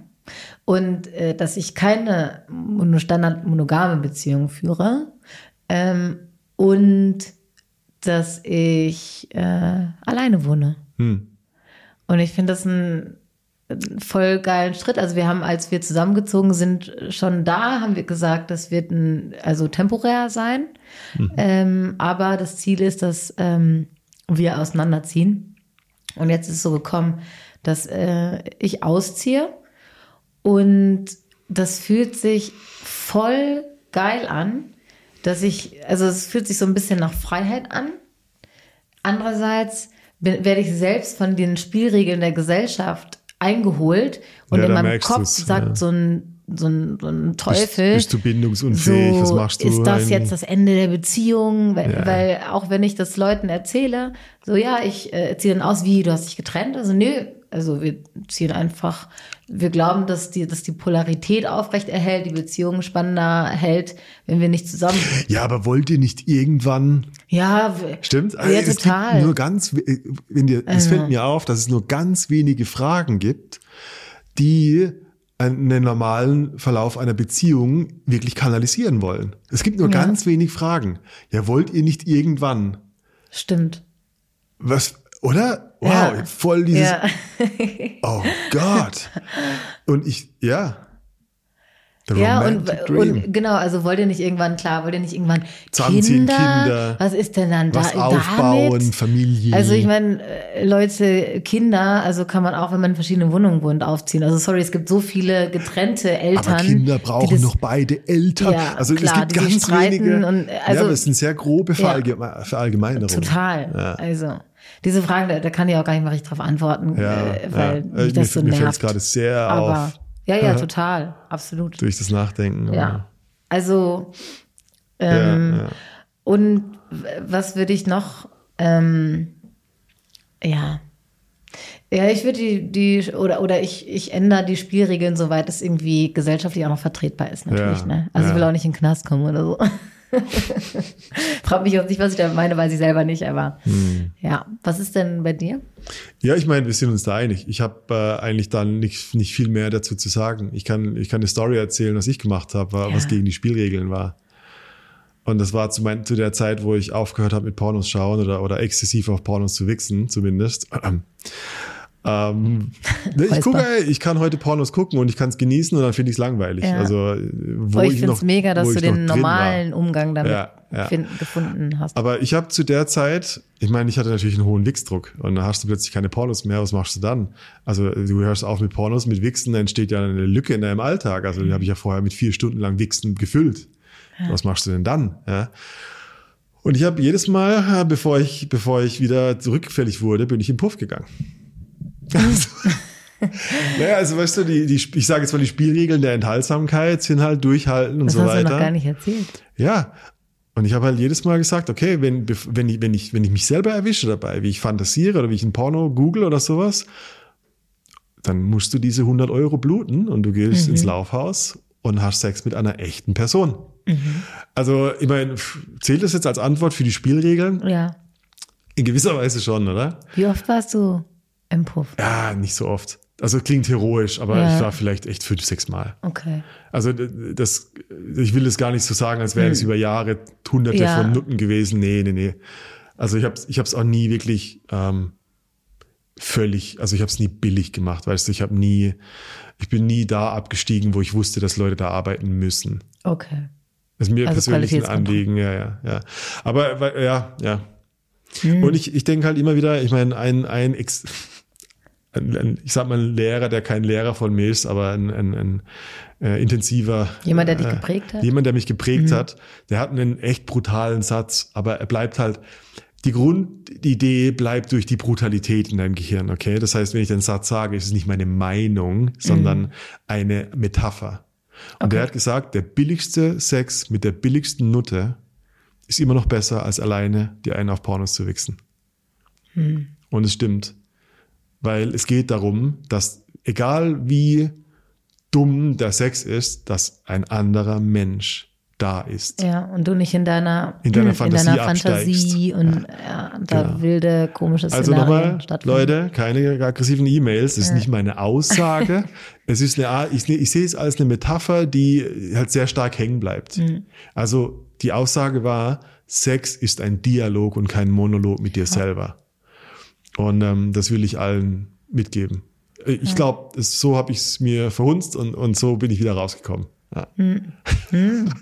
und äh, dass ich keine mono- standard monogame Beziehung führe. Ähm, und dass ich äh, alleine wohne. Hm. Und ich finde das ein einen voll geilen Schritt. Also wir haben, als wir zusammengezogen sind, schon da haben wir gesagt, das wird ein, also temporär sein. Ähm, aber das Ziel ist, dass ähm, wir auseinanderziehen. Und jetzt ist es so gekommen, dass äh, ich ausziehe und das fühlt sich voll geil an, dass ich, also es fühlt sich so ein bisschen nach Freiheit an. Andererseits bin, werde ich selbst von den Spielregeln der Gesellschaft eingeholt und Ja, in meinem Kopf du's, sagt ja. so ein, so ein, so ein Teufel. Bist, bist du bindungsunfähig? so, Was machst du? Ist das Ein- jetzt das Ende der Beziehung? Weil, Ja. weil auch wenn ich das Leuten erzähle, so ja, ich äh, ziehe dann aus, wie, du hast dich getrennt? Also nö, also wir ziehen einfach, wir glauben, dass die, dass die Polarität aufrecht erhält, die Beziehung spannender hält, wenn wir nicht zusammen. [LAUGHS] Ja, aber wollt ihr nicht irgendwann Ja, Stimmt? Ja, Also es total. Nur ganz, we- wenn dir, Also. fällt mir auf, dass es nur ganz wenige Fragen gibt, die einen normalen Verlauf einer Beziehung wirklich kanalisieren wollen. Es gibt nur Ja. ganz wenig Fragen. Ja, wollt ihr nicht irgendwann? Stimmt. Was, oder? Wow, Ja. voll dieses, Ja. [LAUGHS] oh Gott. Und ich, ja. The Ja, und, und genau, also wollt ihr nicht irgendwann, klar, wollt ihr nicht irgendwann Zusammenziehen, Kinder? Kinder, Was ist denn dann was da aufbauen, damit? Familie. Also ich meine, äh, Leute, Kinder, also kann man auch, wenn man in verschiedenen Wohnungen wohnt, aufziehen. Also sorry, es gibt so viele getrennte Eltern. Aber Kinder brauchen das- noch beide Eltern. Ja, also klar, es gibt ganz wenige. und, also- ja, das sind sehr grobe Ja. Verallgeme Verallgemeinerungen. Total. Ja. Also diese Fragen, da, da kann ich auch gar nicht mal richtig drauf antworten, Ja, äh, weil ja. mich Äh, das so mir, mir fällt nervt. es gerade sehr Aber auf ja, ja, total, absolut. durch das Nachdenken. Ja. Also Ja, ähm, ja. Und was würde ich noch? Ähm, ja. Ja, ich würde die, die, oder, oder ich, ich ändere die Spielregeln, soweit es irgendwie gesellschaftlich auch noch vertretbar ist, natürlich. Ja, ne? Also ja. ich will auch nicht in den Knast kommen oder so. [LAUGHS] Frag mich auch nicht, was ich da meine, weiß ich selber nicht, aber Hm. ja. Was ist denn bei dir? Ja, ich meine, wir sind uns da einig. Ich habe äh, eigentlich dann nicht, nicht viel mehr dazu zu sagen. Ich kann, ich kann eine Story erzählen, was ich gemacht habe, wa- was Ja. gegen die Spielregeln war. Und das war zu, mein, zu der Zeit, wo ich aufgehört habe mit Pornos schauen oder, oder exzessiv auf Pornos zu wichsen, zumindest. Ähm, [LAUGHS] ich gucke, ey, ich kann heute Pornos gucken und ich kann es genießen und dann finde ich es langweilig. Ja. Also, äh, wo Oh, ich ich finde es mega, dass du den drin war. normalen Umgang damit Ja, ja. find, gefunden hast. Aber ich habe zu der Zeit, ich meine, ich hatte natürlich einen hohen Wichsdruck und dann hast du plötzlich keine Pornos mehr, was machst du dann? Also du hörst auf mit Pornos, mit Wichsen, dann entsteht ja eine Lücke in deinem Alltag. Also die habe ich ja vorher mit vier Stunden lang Wichsen gefüllt. Was machst du denn dann? Ja. Und ich habe jedes Mal, äh, bevor ich, bevor ich wieder zurückfällig wurde, bin ich im Puff gegangen. [LAUGHS] Naja, also weißt du, die, die, ich sage jetzt mal, die Spielregeln der Enthaltsamkeit sind halt durchhalten und das so hast weiter. du noch gar nicht erzählt. Ja. Und ich habe halt jedes Mal gesagt, okay, wenn, wenn, ich, wenn, ich, wenn ich mich selber erwische dabei, wie ich fantasiere oder wie ich ein Porno google oder sowas, dann musst du diese 100 Euro bluten und du gehst ins Laufhaus und hast Sex mit einer echten Person. Also, ich meine, zählt das jetzt als Antwort für die Spielregeln? Ja. In gewisser Weise schon, oder? Wie oft warst du im Puff? Ja, nicht so oft. Also klingt heroisch, aber Ja. ich war vielleicht echt fünf, sechs Mal. Okay. Also das, ich will das gar nicht so sagen, als wären es über Jahre hunderte Hm. Ja. von Nutten gewesen. Nee, nee, nee. Also ich habe es ich hab's auch nie wirklich ähm, völlig, also ich habe es nie billig gemacht, weißt du, ich habe nie, ich bin nie da abgestiegen, wo ich wusste, dass Leute da arbeiten müssen. Okay. Das ist mir Also persönlich ein. Anliegen, ja, ja, ja. Aber ja, ja. Hm. Und ich, ich denke halt immer wieder, ich meine, ein, ein, Ex, ein, ich sag mal, ein Lehrer, der kein Lehrer von mir ist, aber ein, ein, ein äh, intensiver. Jemand, der dich äh, geprägt hat? Mhm. Jemand, der mich geprägt hat, der hat einen echt brutalen Satz, aber er bleibt halt, die Grundidee bleibt durch die Brutalität in deinem Gehirn, okay? Das heißt, wenn ich den Satz sage, ist es nicht meine Meinung, sondern Mhm. eine Metapher. Und der hat gesagt, der billigste Sex mit der billigsten Nutte ist immer noch besser, als alleine die einen auf Pornos zu wichsen. Hm. Und es stimmt. Weil es geht darum, dass egal wie dumm der Sex ist, dass ein anderer Mensch da ist. Ja, und du nicht in deiner, In deiner Fantasie deiner absteigst. Fantasie und ja, da Genau. wilde, komische Also Szenarien nochmal, stattfinden. Leute, keine aggressiven E-Mails. Das ist nicht meine Aussage. [LAUGHS] es ist eine, Art- ich, ich sehe es als eine Metapher, die halt sehr stark hängen bleibt. Mhm. Also die Aussage war, Sex ist ein Dialog und kein Monolog mit dir selber. Und ähm, das will ich allen mitgeben. Ich glaube, so habe ich es mir verhunzt und, und so bin ich wieder rausgekommen. Ja, Lernen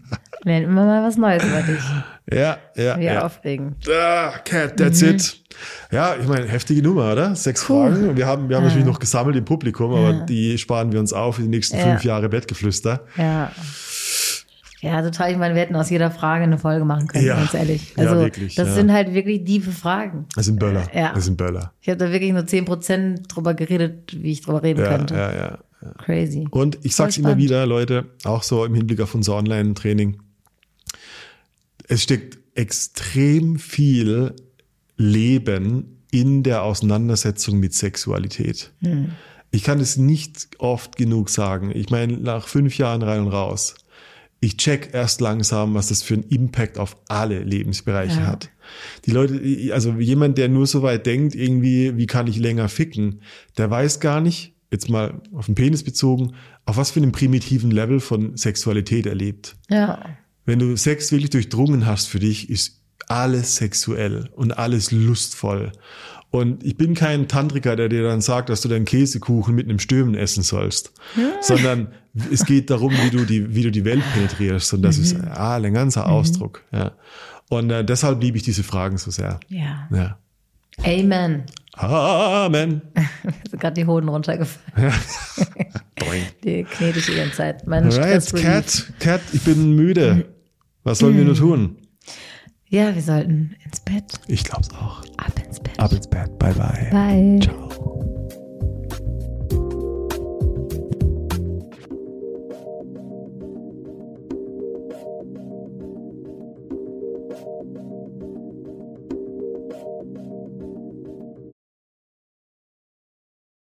immer mal was Neues über dich. ja, ja. Wie ja. aufregend. Ah, Cat, that's it. Ja, ich meine, heftige Nummer, oder? Sechs Puh. Fragen. Und Wir haben, wir haben natürlich noch gesammelt im Publikum, aber Ja. die sparen wir uns auf für die nächsten Ja. fünf Jahre Bettgeflüster. Ja. Ja, total. Ich meine, wir hätten aus jeder Frage eine Folge machen können, Ja. ganz ehrlich. Ja, Also, wirklich, das ja. sind halt wirklich tiefe Fragen. Das sind Böller. Ja. Das sind Böller. Ich habe da wirklich nur 10% drüber geredet, wie ich drüber reden Ja, könnte. ja, ja. Crazy. Und ich sag's Voll immer wieder, Leute, auch so im Hinblick auf unser Online-Training. Es steckt extrem viel Leben in der Auseinandersetzung mit Sexualität. Ich kann es nicht oft genug sagen. Ich meine, nach fünf Jahren rein und raus. Ich check erst langsam, was das für einen Impact auf alle Lebensbereiche Ja. hat. Die Leute, also jemand, der nur so weit denkt, irgendwie, wie kann ich länger ficken, der weiß gar nicht, jetzt mal auf den Penis bezogen, auf was für einem primitiven Level von Sexualität er lebt. Ja. Wenn du Sex wirklich durchdrungen hast für dich, ist alles sexuell und alles lustvoll. Und ich bin kein Tantriker, der dir dann sagt, dass du deinen Käsekuchen mit einem Stömen essen sollst, sondern es geht darum, wie du die, wie du die Welt penetrierst. Und das ist ah, ein ganzer Ausdruck. Ja. Und äh, deshalb liebe ich diese Fragen so sehr. Ja. Ja. Amen. Amen. [LAUGHS] Sind gerade die Hoden runtergefallen. [LAUGHS] Die knete ich die ganze Zeit. Mein Right, Cat, Cat, ich bin müde. Was sollen wir nur tun? Ja, wir sollten ins Bett. Ich glaub's auch. Ab ins Bett. Ab ins Bett. Bye bye. Bye. Ciao.